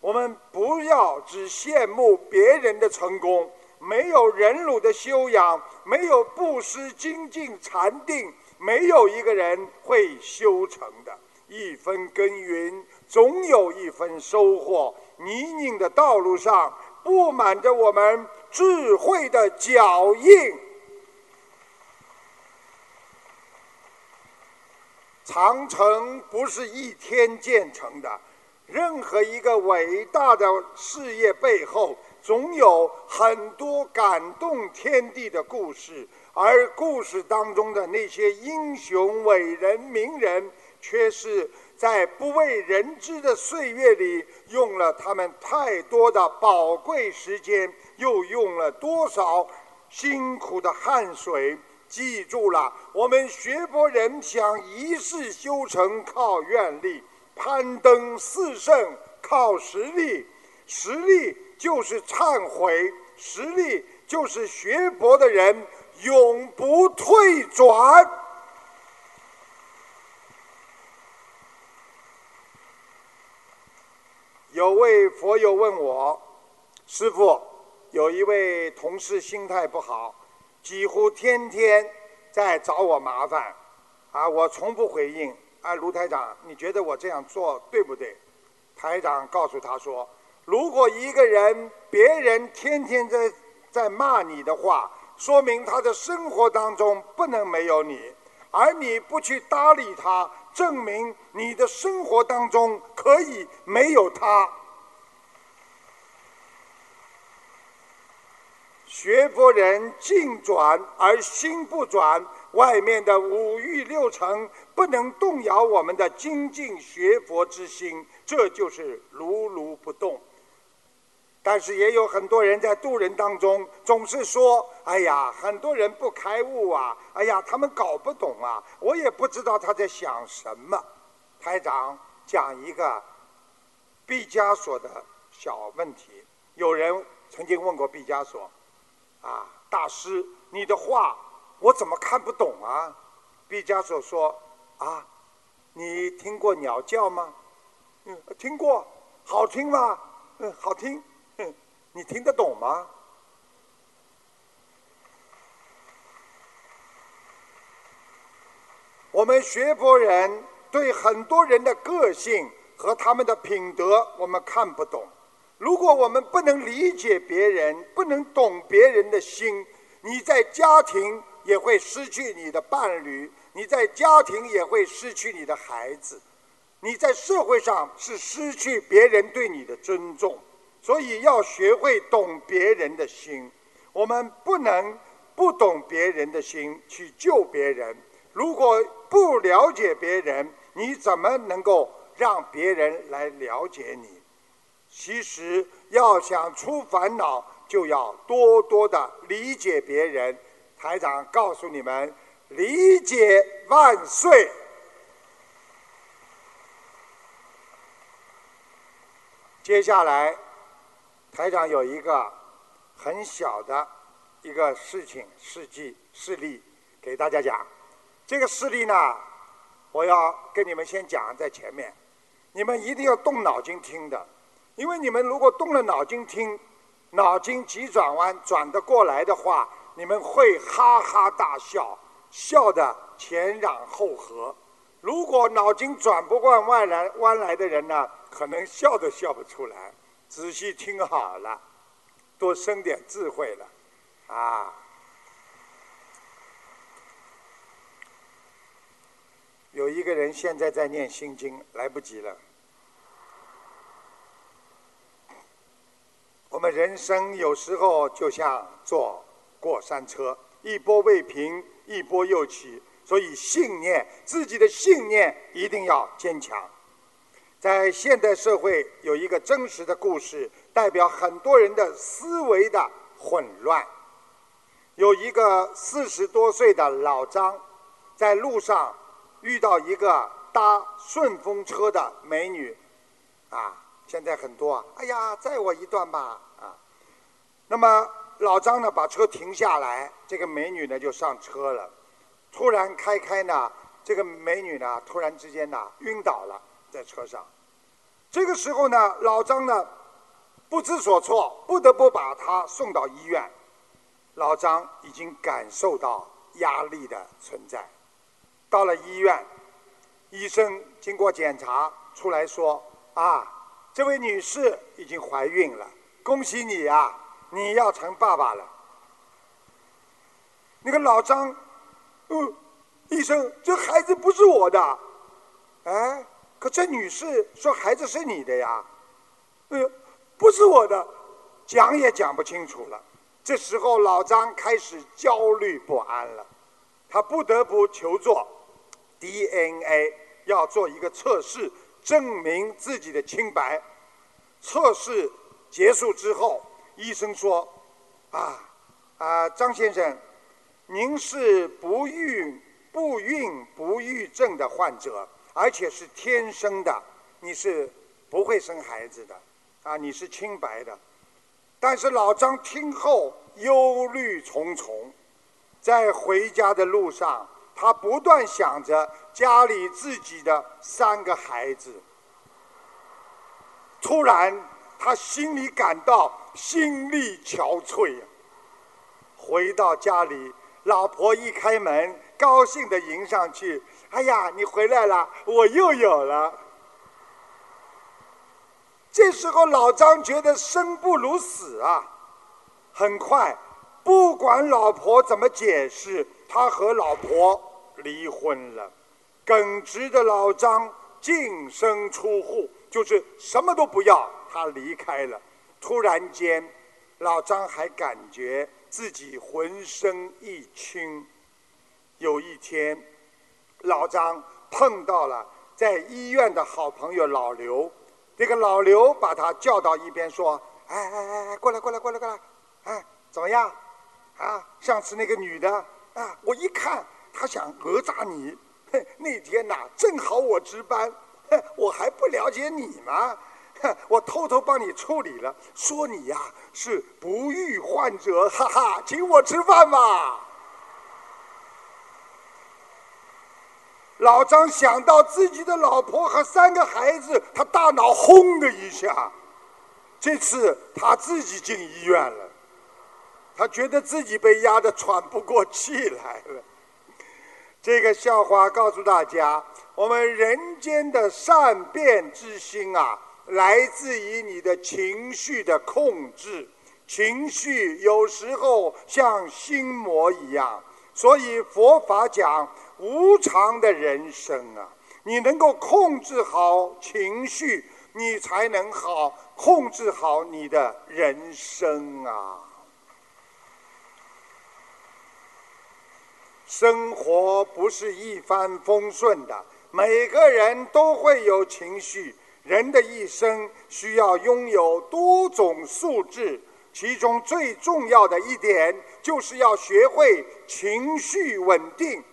我们不要只羡慕别人的成功，没有忍辱的修养，没有布施精进禅定，没有一个人会修成的。一分耕耘，总有一分收获。泥泞的道路上布满着我们智慧的脚印。长城不是一天建成的，任何一个伟大的事业背后，总有很多感动天地的故事，而故事当中的那些英雄伟人、名人，却是在不为人知的岁月里，用了他们太多的宝贵时间，又用了多少辛苦的汗水。记住了，我们学佛人想一世修成靠愿力，攀登四圣靠实力，实力就是忏悔，实力就是学佛的人永不退转。有位佛友问我，师傅，有一位同事心态不好。几乎天天在找我麻烦，啊，我从不回应。啊，卢台长，你觉得我这样做对不对？台长告诉他说：“如果一个人别人天天在在骂你的话，说明他的生活当中不能没有你，而你不去搭理他，证明你的生活当中可以没有他。”学佛人境转而心不转，外面的五欲六尘不能动摇我们的精进学佛之心，这就是如如不动。但是也有很多人在渡人当中总是说：“哎呀，很多人不开悟啊！哎呀，他们搞不懂啊！我也不知道他在想什么。”台长讲一个毕加索的小问题，有人曾经问过毕加索。啊，大师，你的画我怎么看不懂啊？毕加索说：“啊，你听过鸟叫吗？嗯，听过，好听吗？嗯，好听。嗯，你听得懂吗？”我们学佛人对很多人的个性和他们的品德，我们看不懂。如果我们不能理解别人，不能懂别人的心，你在家庭也会失去你的伴侣，你在家庭也会失去你的孩子，你在社会上是失去别人对你的尊重。所以要学会懂别人的心，我们不能不懂别人的心去救别人。如果不了解别人，你怎么能够让别人来了解你？其实要想出烦恼，就要多多的理解别人。台长告诉你们，理解万岁。接下来，台长有一个很小的一个事情事迹事例给大家讲。这个事例呢，我要跟你们先讲在前面，你们一定要动脑筋听的。因为你们如果动了脑筋听，脑筋急转弯转得过来的话，你们会哈哈大笑，笑得前仰后合。如果脑筋转不过弯来弯来的人呢，可能笑都笑不出来。仔细听好了，多生点智慧了，啊！有一个人现在在念心经，来不及了。我们人生有时候就像坐过山车，一波未平，一波又起。所以，信念自己的信念一定要坚强。在现代社会，有一个真实的故事，代表很多人的思维的混乱。有一个四十多岁的老张，在路上遇到一个搭顺风车的美女，啊，现在很多啊，哎呀，载我一段吧，啊，那么老张呢，把车停下来，这个美女呢就上车了。突然开开呢，这个美女呢，突然之间呢晕倒了在车上。这个时候呢，老张呢不知所措，不得不把她送到医院。老张已经感受到压力的存在。到了医院，医生经过检查出来说：“啊，这位女士已经怀孕了，恭喜你呀，你要成爸爸了。”那个老张。嗯，医生，这孩子不是我的，哎，可这女士说孩子是你的呀，呃，不是我的，讲也讲不清楚了。这时候老张开始焦虑不安了，他不得不求做 DNA，要做一个测试，证明自己的清白。测试结束之后，医生说：“啊啊，张先生。”您是不孕不孕不育症的患者，而且是天生的，你是不会生孩子的，啊，你是清白的。但是老张听后忧虑重重，在回家的路上，他不断想着家里自己的三个孩子。突然，他心里感到心力憔悴，回到家里。老婆一开门，高兴地迎上去。哎呀，你回来了，我又有了。这时候，老张觉得生不如死啊！很快，不管老婆怎么解释，他和老婆离婚了。耿直的老张净身出户，就是什么都不要，他离开了。突然间，老张还感觉。自己浑身一轻。有一天，老张碰到了在医院的好朋友老刘。这个老刘把他叫到一边说：“哎哎哎，过来过来过来过来，哎，怎么样？啊，上次那个女的啊，我一看他想讹诈你。那天呐，正好我值班，我还不了解你吗？”我偷偷帮你处理了，说你呀是不育患者，哈哈，请我吃饭吧。老张想到自己的老婆和三个孩子，他大脑轰的一下。这次他自己进医院了，他觉得自己被压得喘不过气来了。这个笑话告诉大家，我们人间的善变之心啊。来自于你的情绪的控制，情绪有时候像心魔一样，所以佛法讲无常的人生啊，你能够控制好情绪，你才能好控制好你的人生啊。生活不是一帆风顺的，每个人都会有情绪。人的一生需要拥有多种素质，其中最重要的一点就是要学会情绪稳定。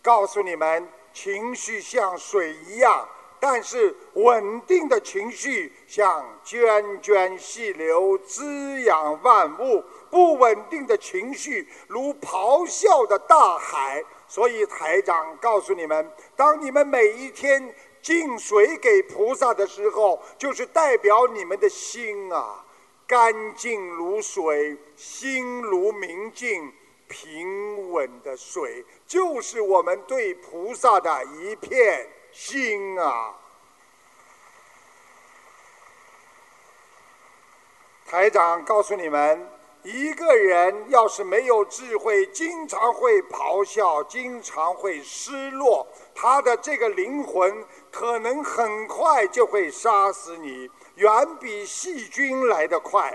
告诉你们，情绪像水一样，但是稳定的情绪像涓涓细流，滋养万物；不稳定的情绪如咆哮的大海。所以台长告诉你们，当你们每一天。敬水给菩萨的时候，就是代表你们的心啊，干净如水，心如明镜，平稳的水，就是我们对菩萨的一片心啊。台长告诉你们，一个人要是没有智慧，经常会咆哮，经常会失落，他的这个灵魂可能很快就会杀死你，远比细菌来得快。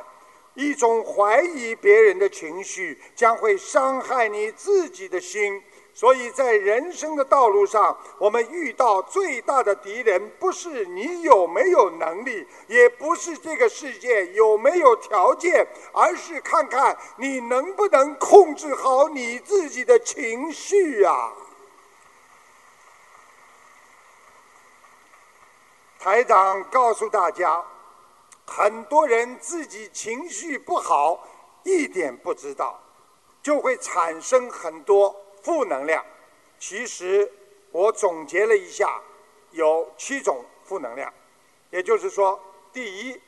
一种怀疑别人的情绪，将会伤害你自己的心。所以在人生的道路上，我们遇到最大的敌人，不是你有没有能力，也不是这个世界有没有条件，而是看看你能不能控制好你自己的情绪啊！台长告诉大家，很多人自己情绪不好，一点不知道，就会产生很多。负能量，其实我总结了一下，有七种负能量。也就是说，第一，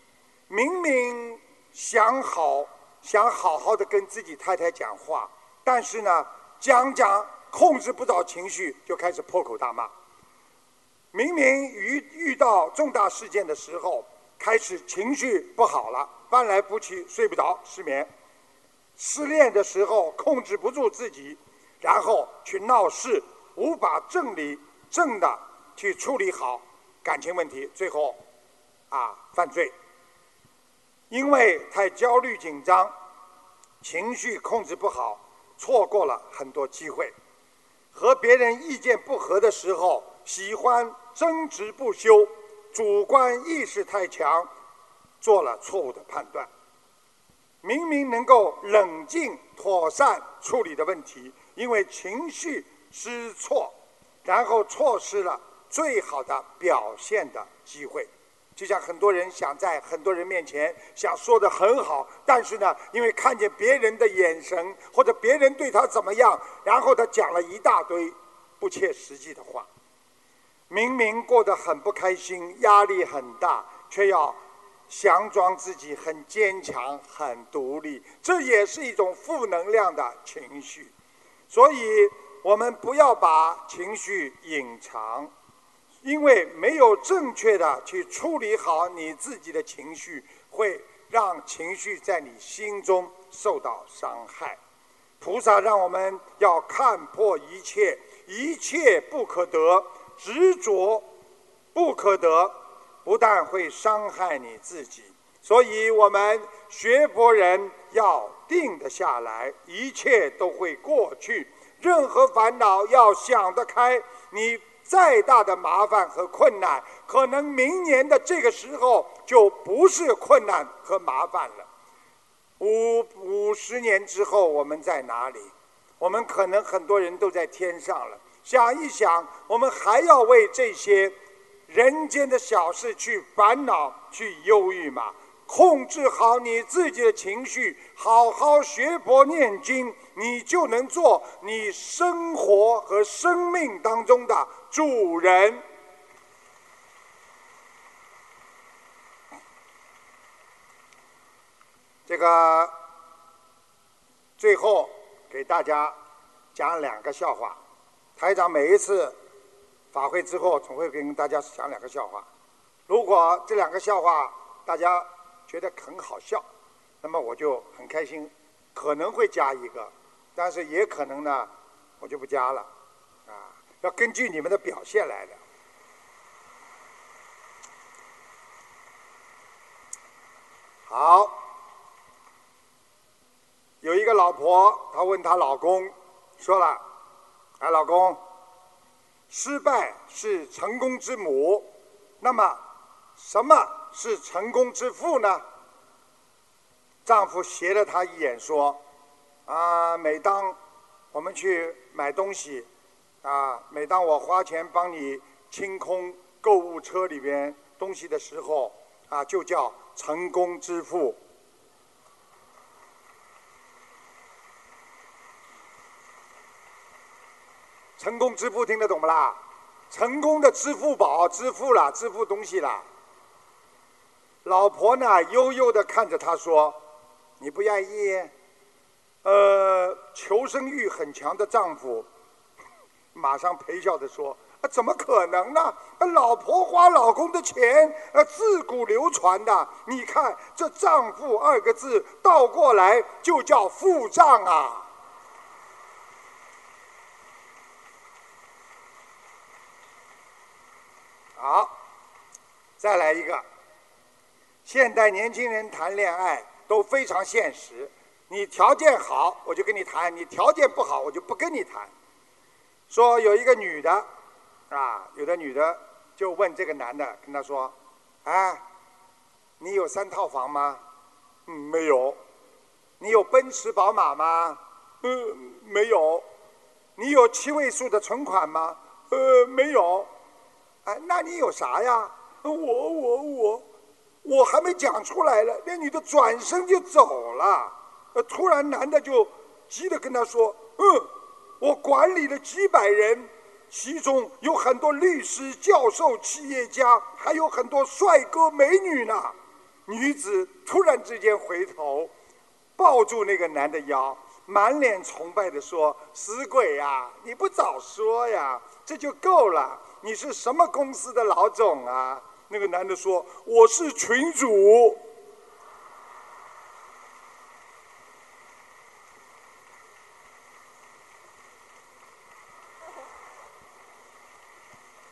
明明想好想好好的跟自己太太讲话，但是呢，讲讲控制不着情绪，就开始破口大骂。明明遇遇到重大事件的时候，开始情绪不好了，翻来覆去睡不着，失眠。失恋的时候控制不住自己。然后去闹事，无法正理正的去处理好感情问题，最后啊犯罪。因为太焦虑紧张，情绪控制不好，错过了很多机会。和别人意见不合的时候，喜欢争执不休，主观意识太强，做了错误的判断。明明能够冷静妥善处理的问题。因为情绪失措，然后错失了最好的表现的机会。就像很多人想在很多人面前想说的很好，但是呢，因为看见别人的眼神或者别人对他怎么样，然后他讲了一大堆不切实际的话。明明过得很不开心，压力很大，却要佯装自己很坚强、很独立，这也是一种负能量的情绪。所以，我们不要把情绪隐藏，因为没有正确的去处理好你自己的情绪，会让情绪在你心中受到伤害。菩萨让我们要看破一切，一切不可得，执着不可得，不但会伤害你自己。所以我们学佛人要定得下来，一切都会过去。任何烦恼要想得开，你再大的麻烦和困难，可能明年的这个时候就不是困难和麻烦了。五五十年之后我们在哪里？我们可能很多人都在天上了。想一想，我们还要为这些人间的小事去烦恼、去忧郁吗？控制好你自己的情绪，好好学佛念经，你就能做你生活和生命当中的主人。这个最后给大家讲两个笑话。台长每一次法会之后，总会跟大家讲两个笑话。如果这两个笑话大家。觉得很好笑，那么我就很开心，可能会加一个，但是也可能呢，我就不加了，啊，要根据你们的表现来的。好，有一个老婆，她问她老公，说了：“哎，老公，失败是成功之母，那么什么？”是成功之父呢？丈夫斜了她一眼说：“啊，每当我们去买东西，啊，每当我花钱帮你清空购物车里边东西的时候，啊，就叫成功之父。成功之父听得懂不啦？成功的支付宝支付了，支付东西了。”老婆呢，悠悠地看着他说：“你不愿意？呃，求生欲很强的丈夫，马上陪笑着说：“啊，怎么可能呢？老婆花老公的钱，呃，自古流传的。你看这‘丈夫’二个字倒过来就叫付账啊。”好，再来一个。现代年轻人谈恋爱都非常现实，你条件好我就跟你谈，你条件不好我就不跟你谈。说有一个女的，啊，有的女的就问这个男的，跟他说：“哎，你有三套房吗？”“嗯，没有。”“你有奔驰宝马吗？”“嗯，没有。”“你有七位数的存款吗？”“呃，没有。”“哎，那你有啥呀？”“我我。”我我还没讲出来了，那女的转身就走了。突然男的就急得跟她说：“嗯，我管理了几百人，其中有很多律师、教授、企业家，还有很多帅哥美女呢。”女子突然之间回头，抱住那个男的腰，满脸崇拜地说：“死鬼呀，你不早说呀，这就够了。你是什么公司的老总啊？”那个男的说：“我是群主。”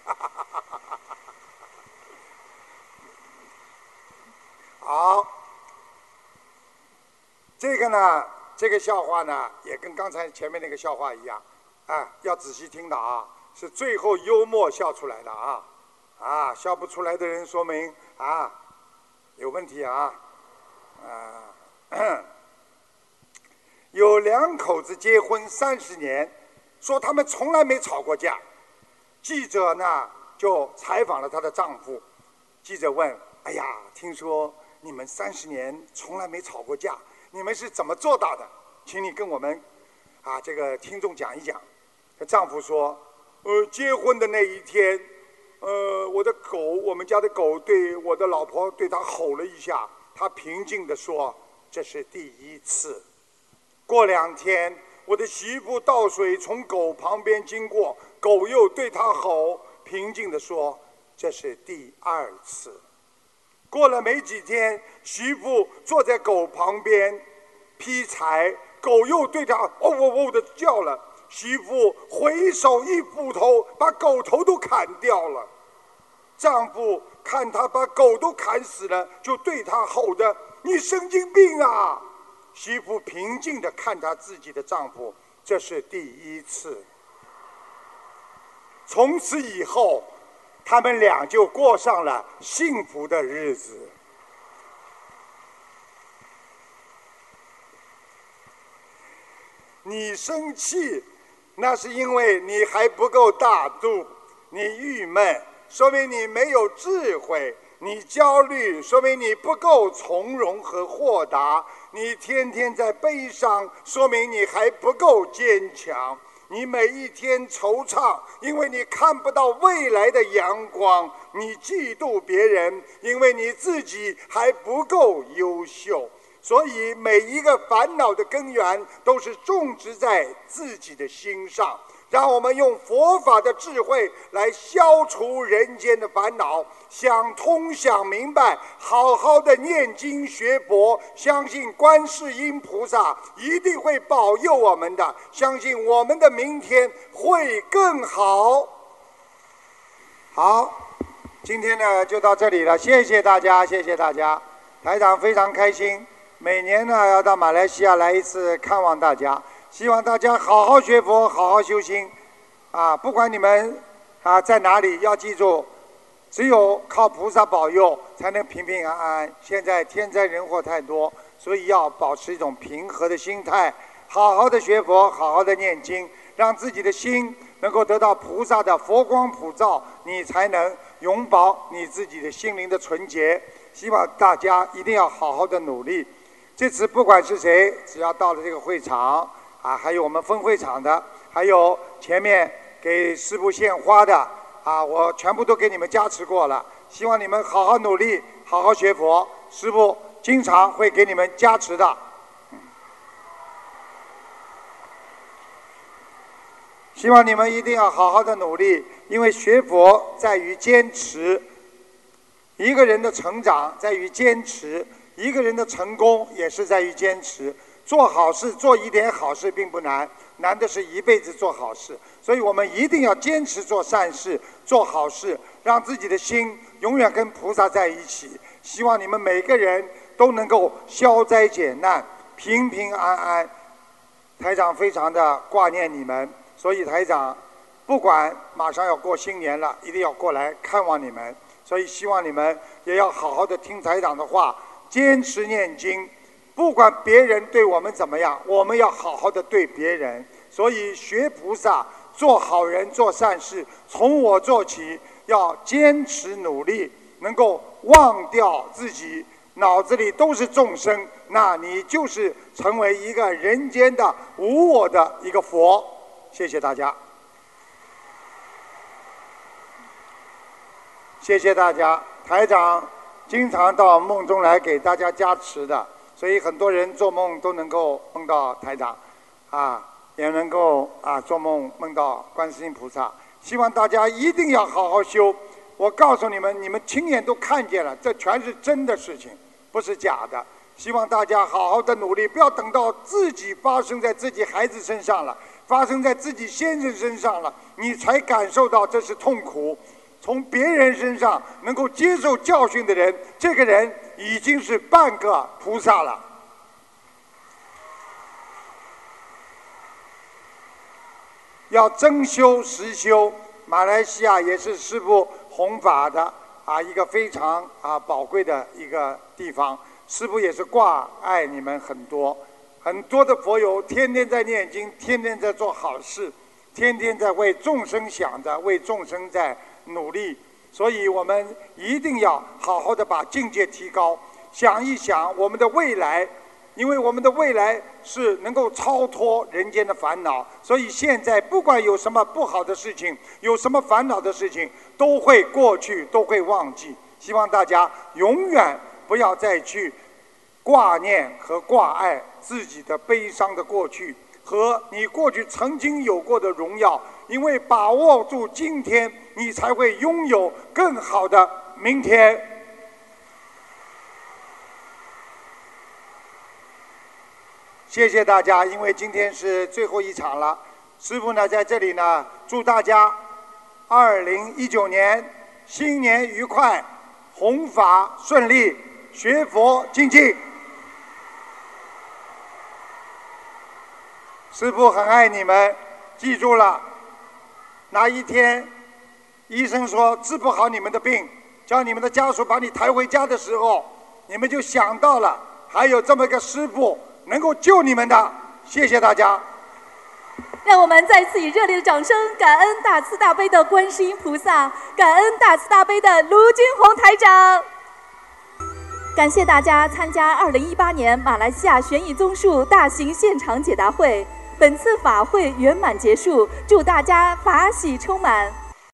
好，这个呢，这个笑话呢，也跟刚才前面那个笑话一样，啊，要仔细听的啊，是最后幽默笑出来的啊。啊，笑不出来的人说明啊有问题啊啊！有两口子结婚三十年，说他们从来没吵过架。记者呢就采访了她的丈夫。记者问：“哎呀，听说你们三十年从来没吵过架，你们是怎么做到的？请你跟我们啊这个听众讲一讲。”她丈夫说：“呃，结婚的那一天。”呃，我的狗，我们家的狗对我的老婆对他吼了一下，他平静地说：“这是第一次。”过两天，我的媳妇倒水从狗旁边经过，狗又对他吼，平静地说：“这是第二次。”过了没几天，媳妇坐在狗旁边劈柴，狗又对他哦哦哦的叫了。媳妇回手一斧头，把狗头都砍掉了。丈夫看她把狗都砍死了，就对她吼着：“你神经病啊！”媳妇平静地看她自己的丈夫，这是第一次。从此以后，他们俩就过上了幸福的日子。你生气。那是因为你还不够大度，你郁闷，说明你没有智慧；你焦虑，说明你不够从容和豁达；你天天在悲伤，说明你还不够坚强；你每一天惆怅，因为你看不到未来的阳光；你嫉妒别人，因为你自己还不够优秀。所以，每一个烦恼的根源都是种植在自己的心上。让我们用佛法的智慧来消除人间的烦恼，想通想明白，好好的念经学佛，相信观世音菩萨一定会保佑我们的，相信我们的明天会更好。好，今天呢就到这里了，谢谢大家，谢谢大家，台长非常开心。每年呢要到马来西亚来一次看望大家，希望大家好好学佛，好好修心，啊，不管你们啊在哪里，要记住，只有靠菩萨保佑才能平平安安。现在天灾人祸太多，所以要保持一种平和的心态，好好的学佛，好好的念经，让自己的心能够得到菩萨的佛光普照，你才能永保你自己的心灵的纯洁。希望大家一定要好好的努力。这次不管是谁只要到了这个会场啊还有我们分会场的还有前面给师傅献花的啊我全部都给你们加持过了希望你们好好努力好好学佛师傅经常会给你们加持的。希望你们一定要好好的努力因为学佛在于坚持一个人的成长在于坚持。一个人的成功也是在于坚持。做好事，做一点好事并不难，难的是一辈子做好事。所以我们一定要坚持做善事、做好事，让自己的心永远跟菩萨在一起。希望你们每个人都能够消灾解难、平平安安。台长非常的挂念你们，所以台长不管马上要过新年了，一定要过来看望你们。所以希望你们也要好好的听台长的话，坚持念经，不管别人对我们怎么样，我们要好好的对别人。所以学菩萨，做好人，做善事，从我做起，要坚持努力，能够忘掉自己脑子里都是众生，那你就是成为一个人间的无我的一个佛。谢谢大家。谢谢大家，台长经常到梦中来给大家加持的，所以很多人做梦都能够梦到台长，啊，也能够啊做梦梦到观世音菩萨。希望大家一定要好好修。我告诉你们，你们亲眼都看见了，这全是真的事情，不是假的。希望大家好好的努力，不要等到自己发生在自己孩子身上了，发生在自己先生身上了，你才感受到这是痛苦。从别人身上能够接受教训的人，这个人已经是半个菩萨了。要真修实修，马来西亚也是师父弘法的啊，一个非常啊宝贵的一个地方。师父也是挂爱你们很多，很多的佛友天天在念经，天天在做好事，天天在为众生想着，为众生在。努力，所以我们一定要好好的把境界提高，想一想我们的未来，因为我们的未来是能够超脱人间的烦恼，所以现在不管有什么不好的事情，有什么烦恼的事情，都会过去，都会忘记。希望大家永远不要再去挂念和挂碍自己的悲伤的过去和你过去曾经有过的荣耀。因为把握住今天，你才会拥有更好的明天。谢谢大家，因为今天是最后一场了。师傅呢，在这里呢，祝大家二零一九年新年愉快，弘法顺利，学佛精进。师傅很爱你们，记住了。哪一天，医生说治不好你们的病，叫你们的家属把你抬回家的时候，你们就想到了还有这么个师傅能够救你们的。谢谢大家。让我们再次以热烈的掌声，感恩大慈大悲的观世音菩萨，感恩大慈大悲的卢军红台长。感谢大家参加二零一八年马来西亚悬疑综述大型现场解答会。本次法会圆满结束，祝大家法喜充满。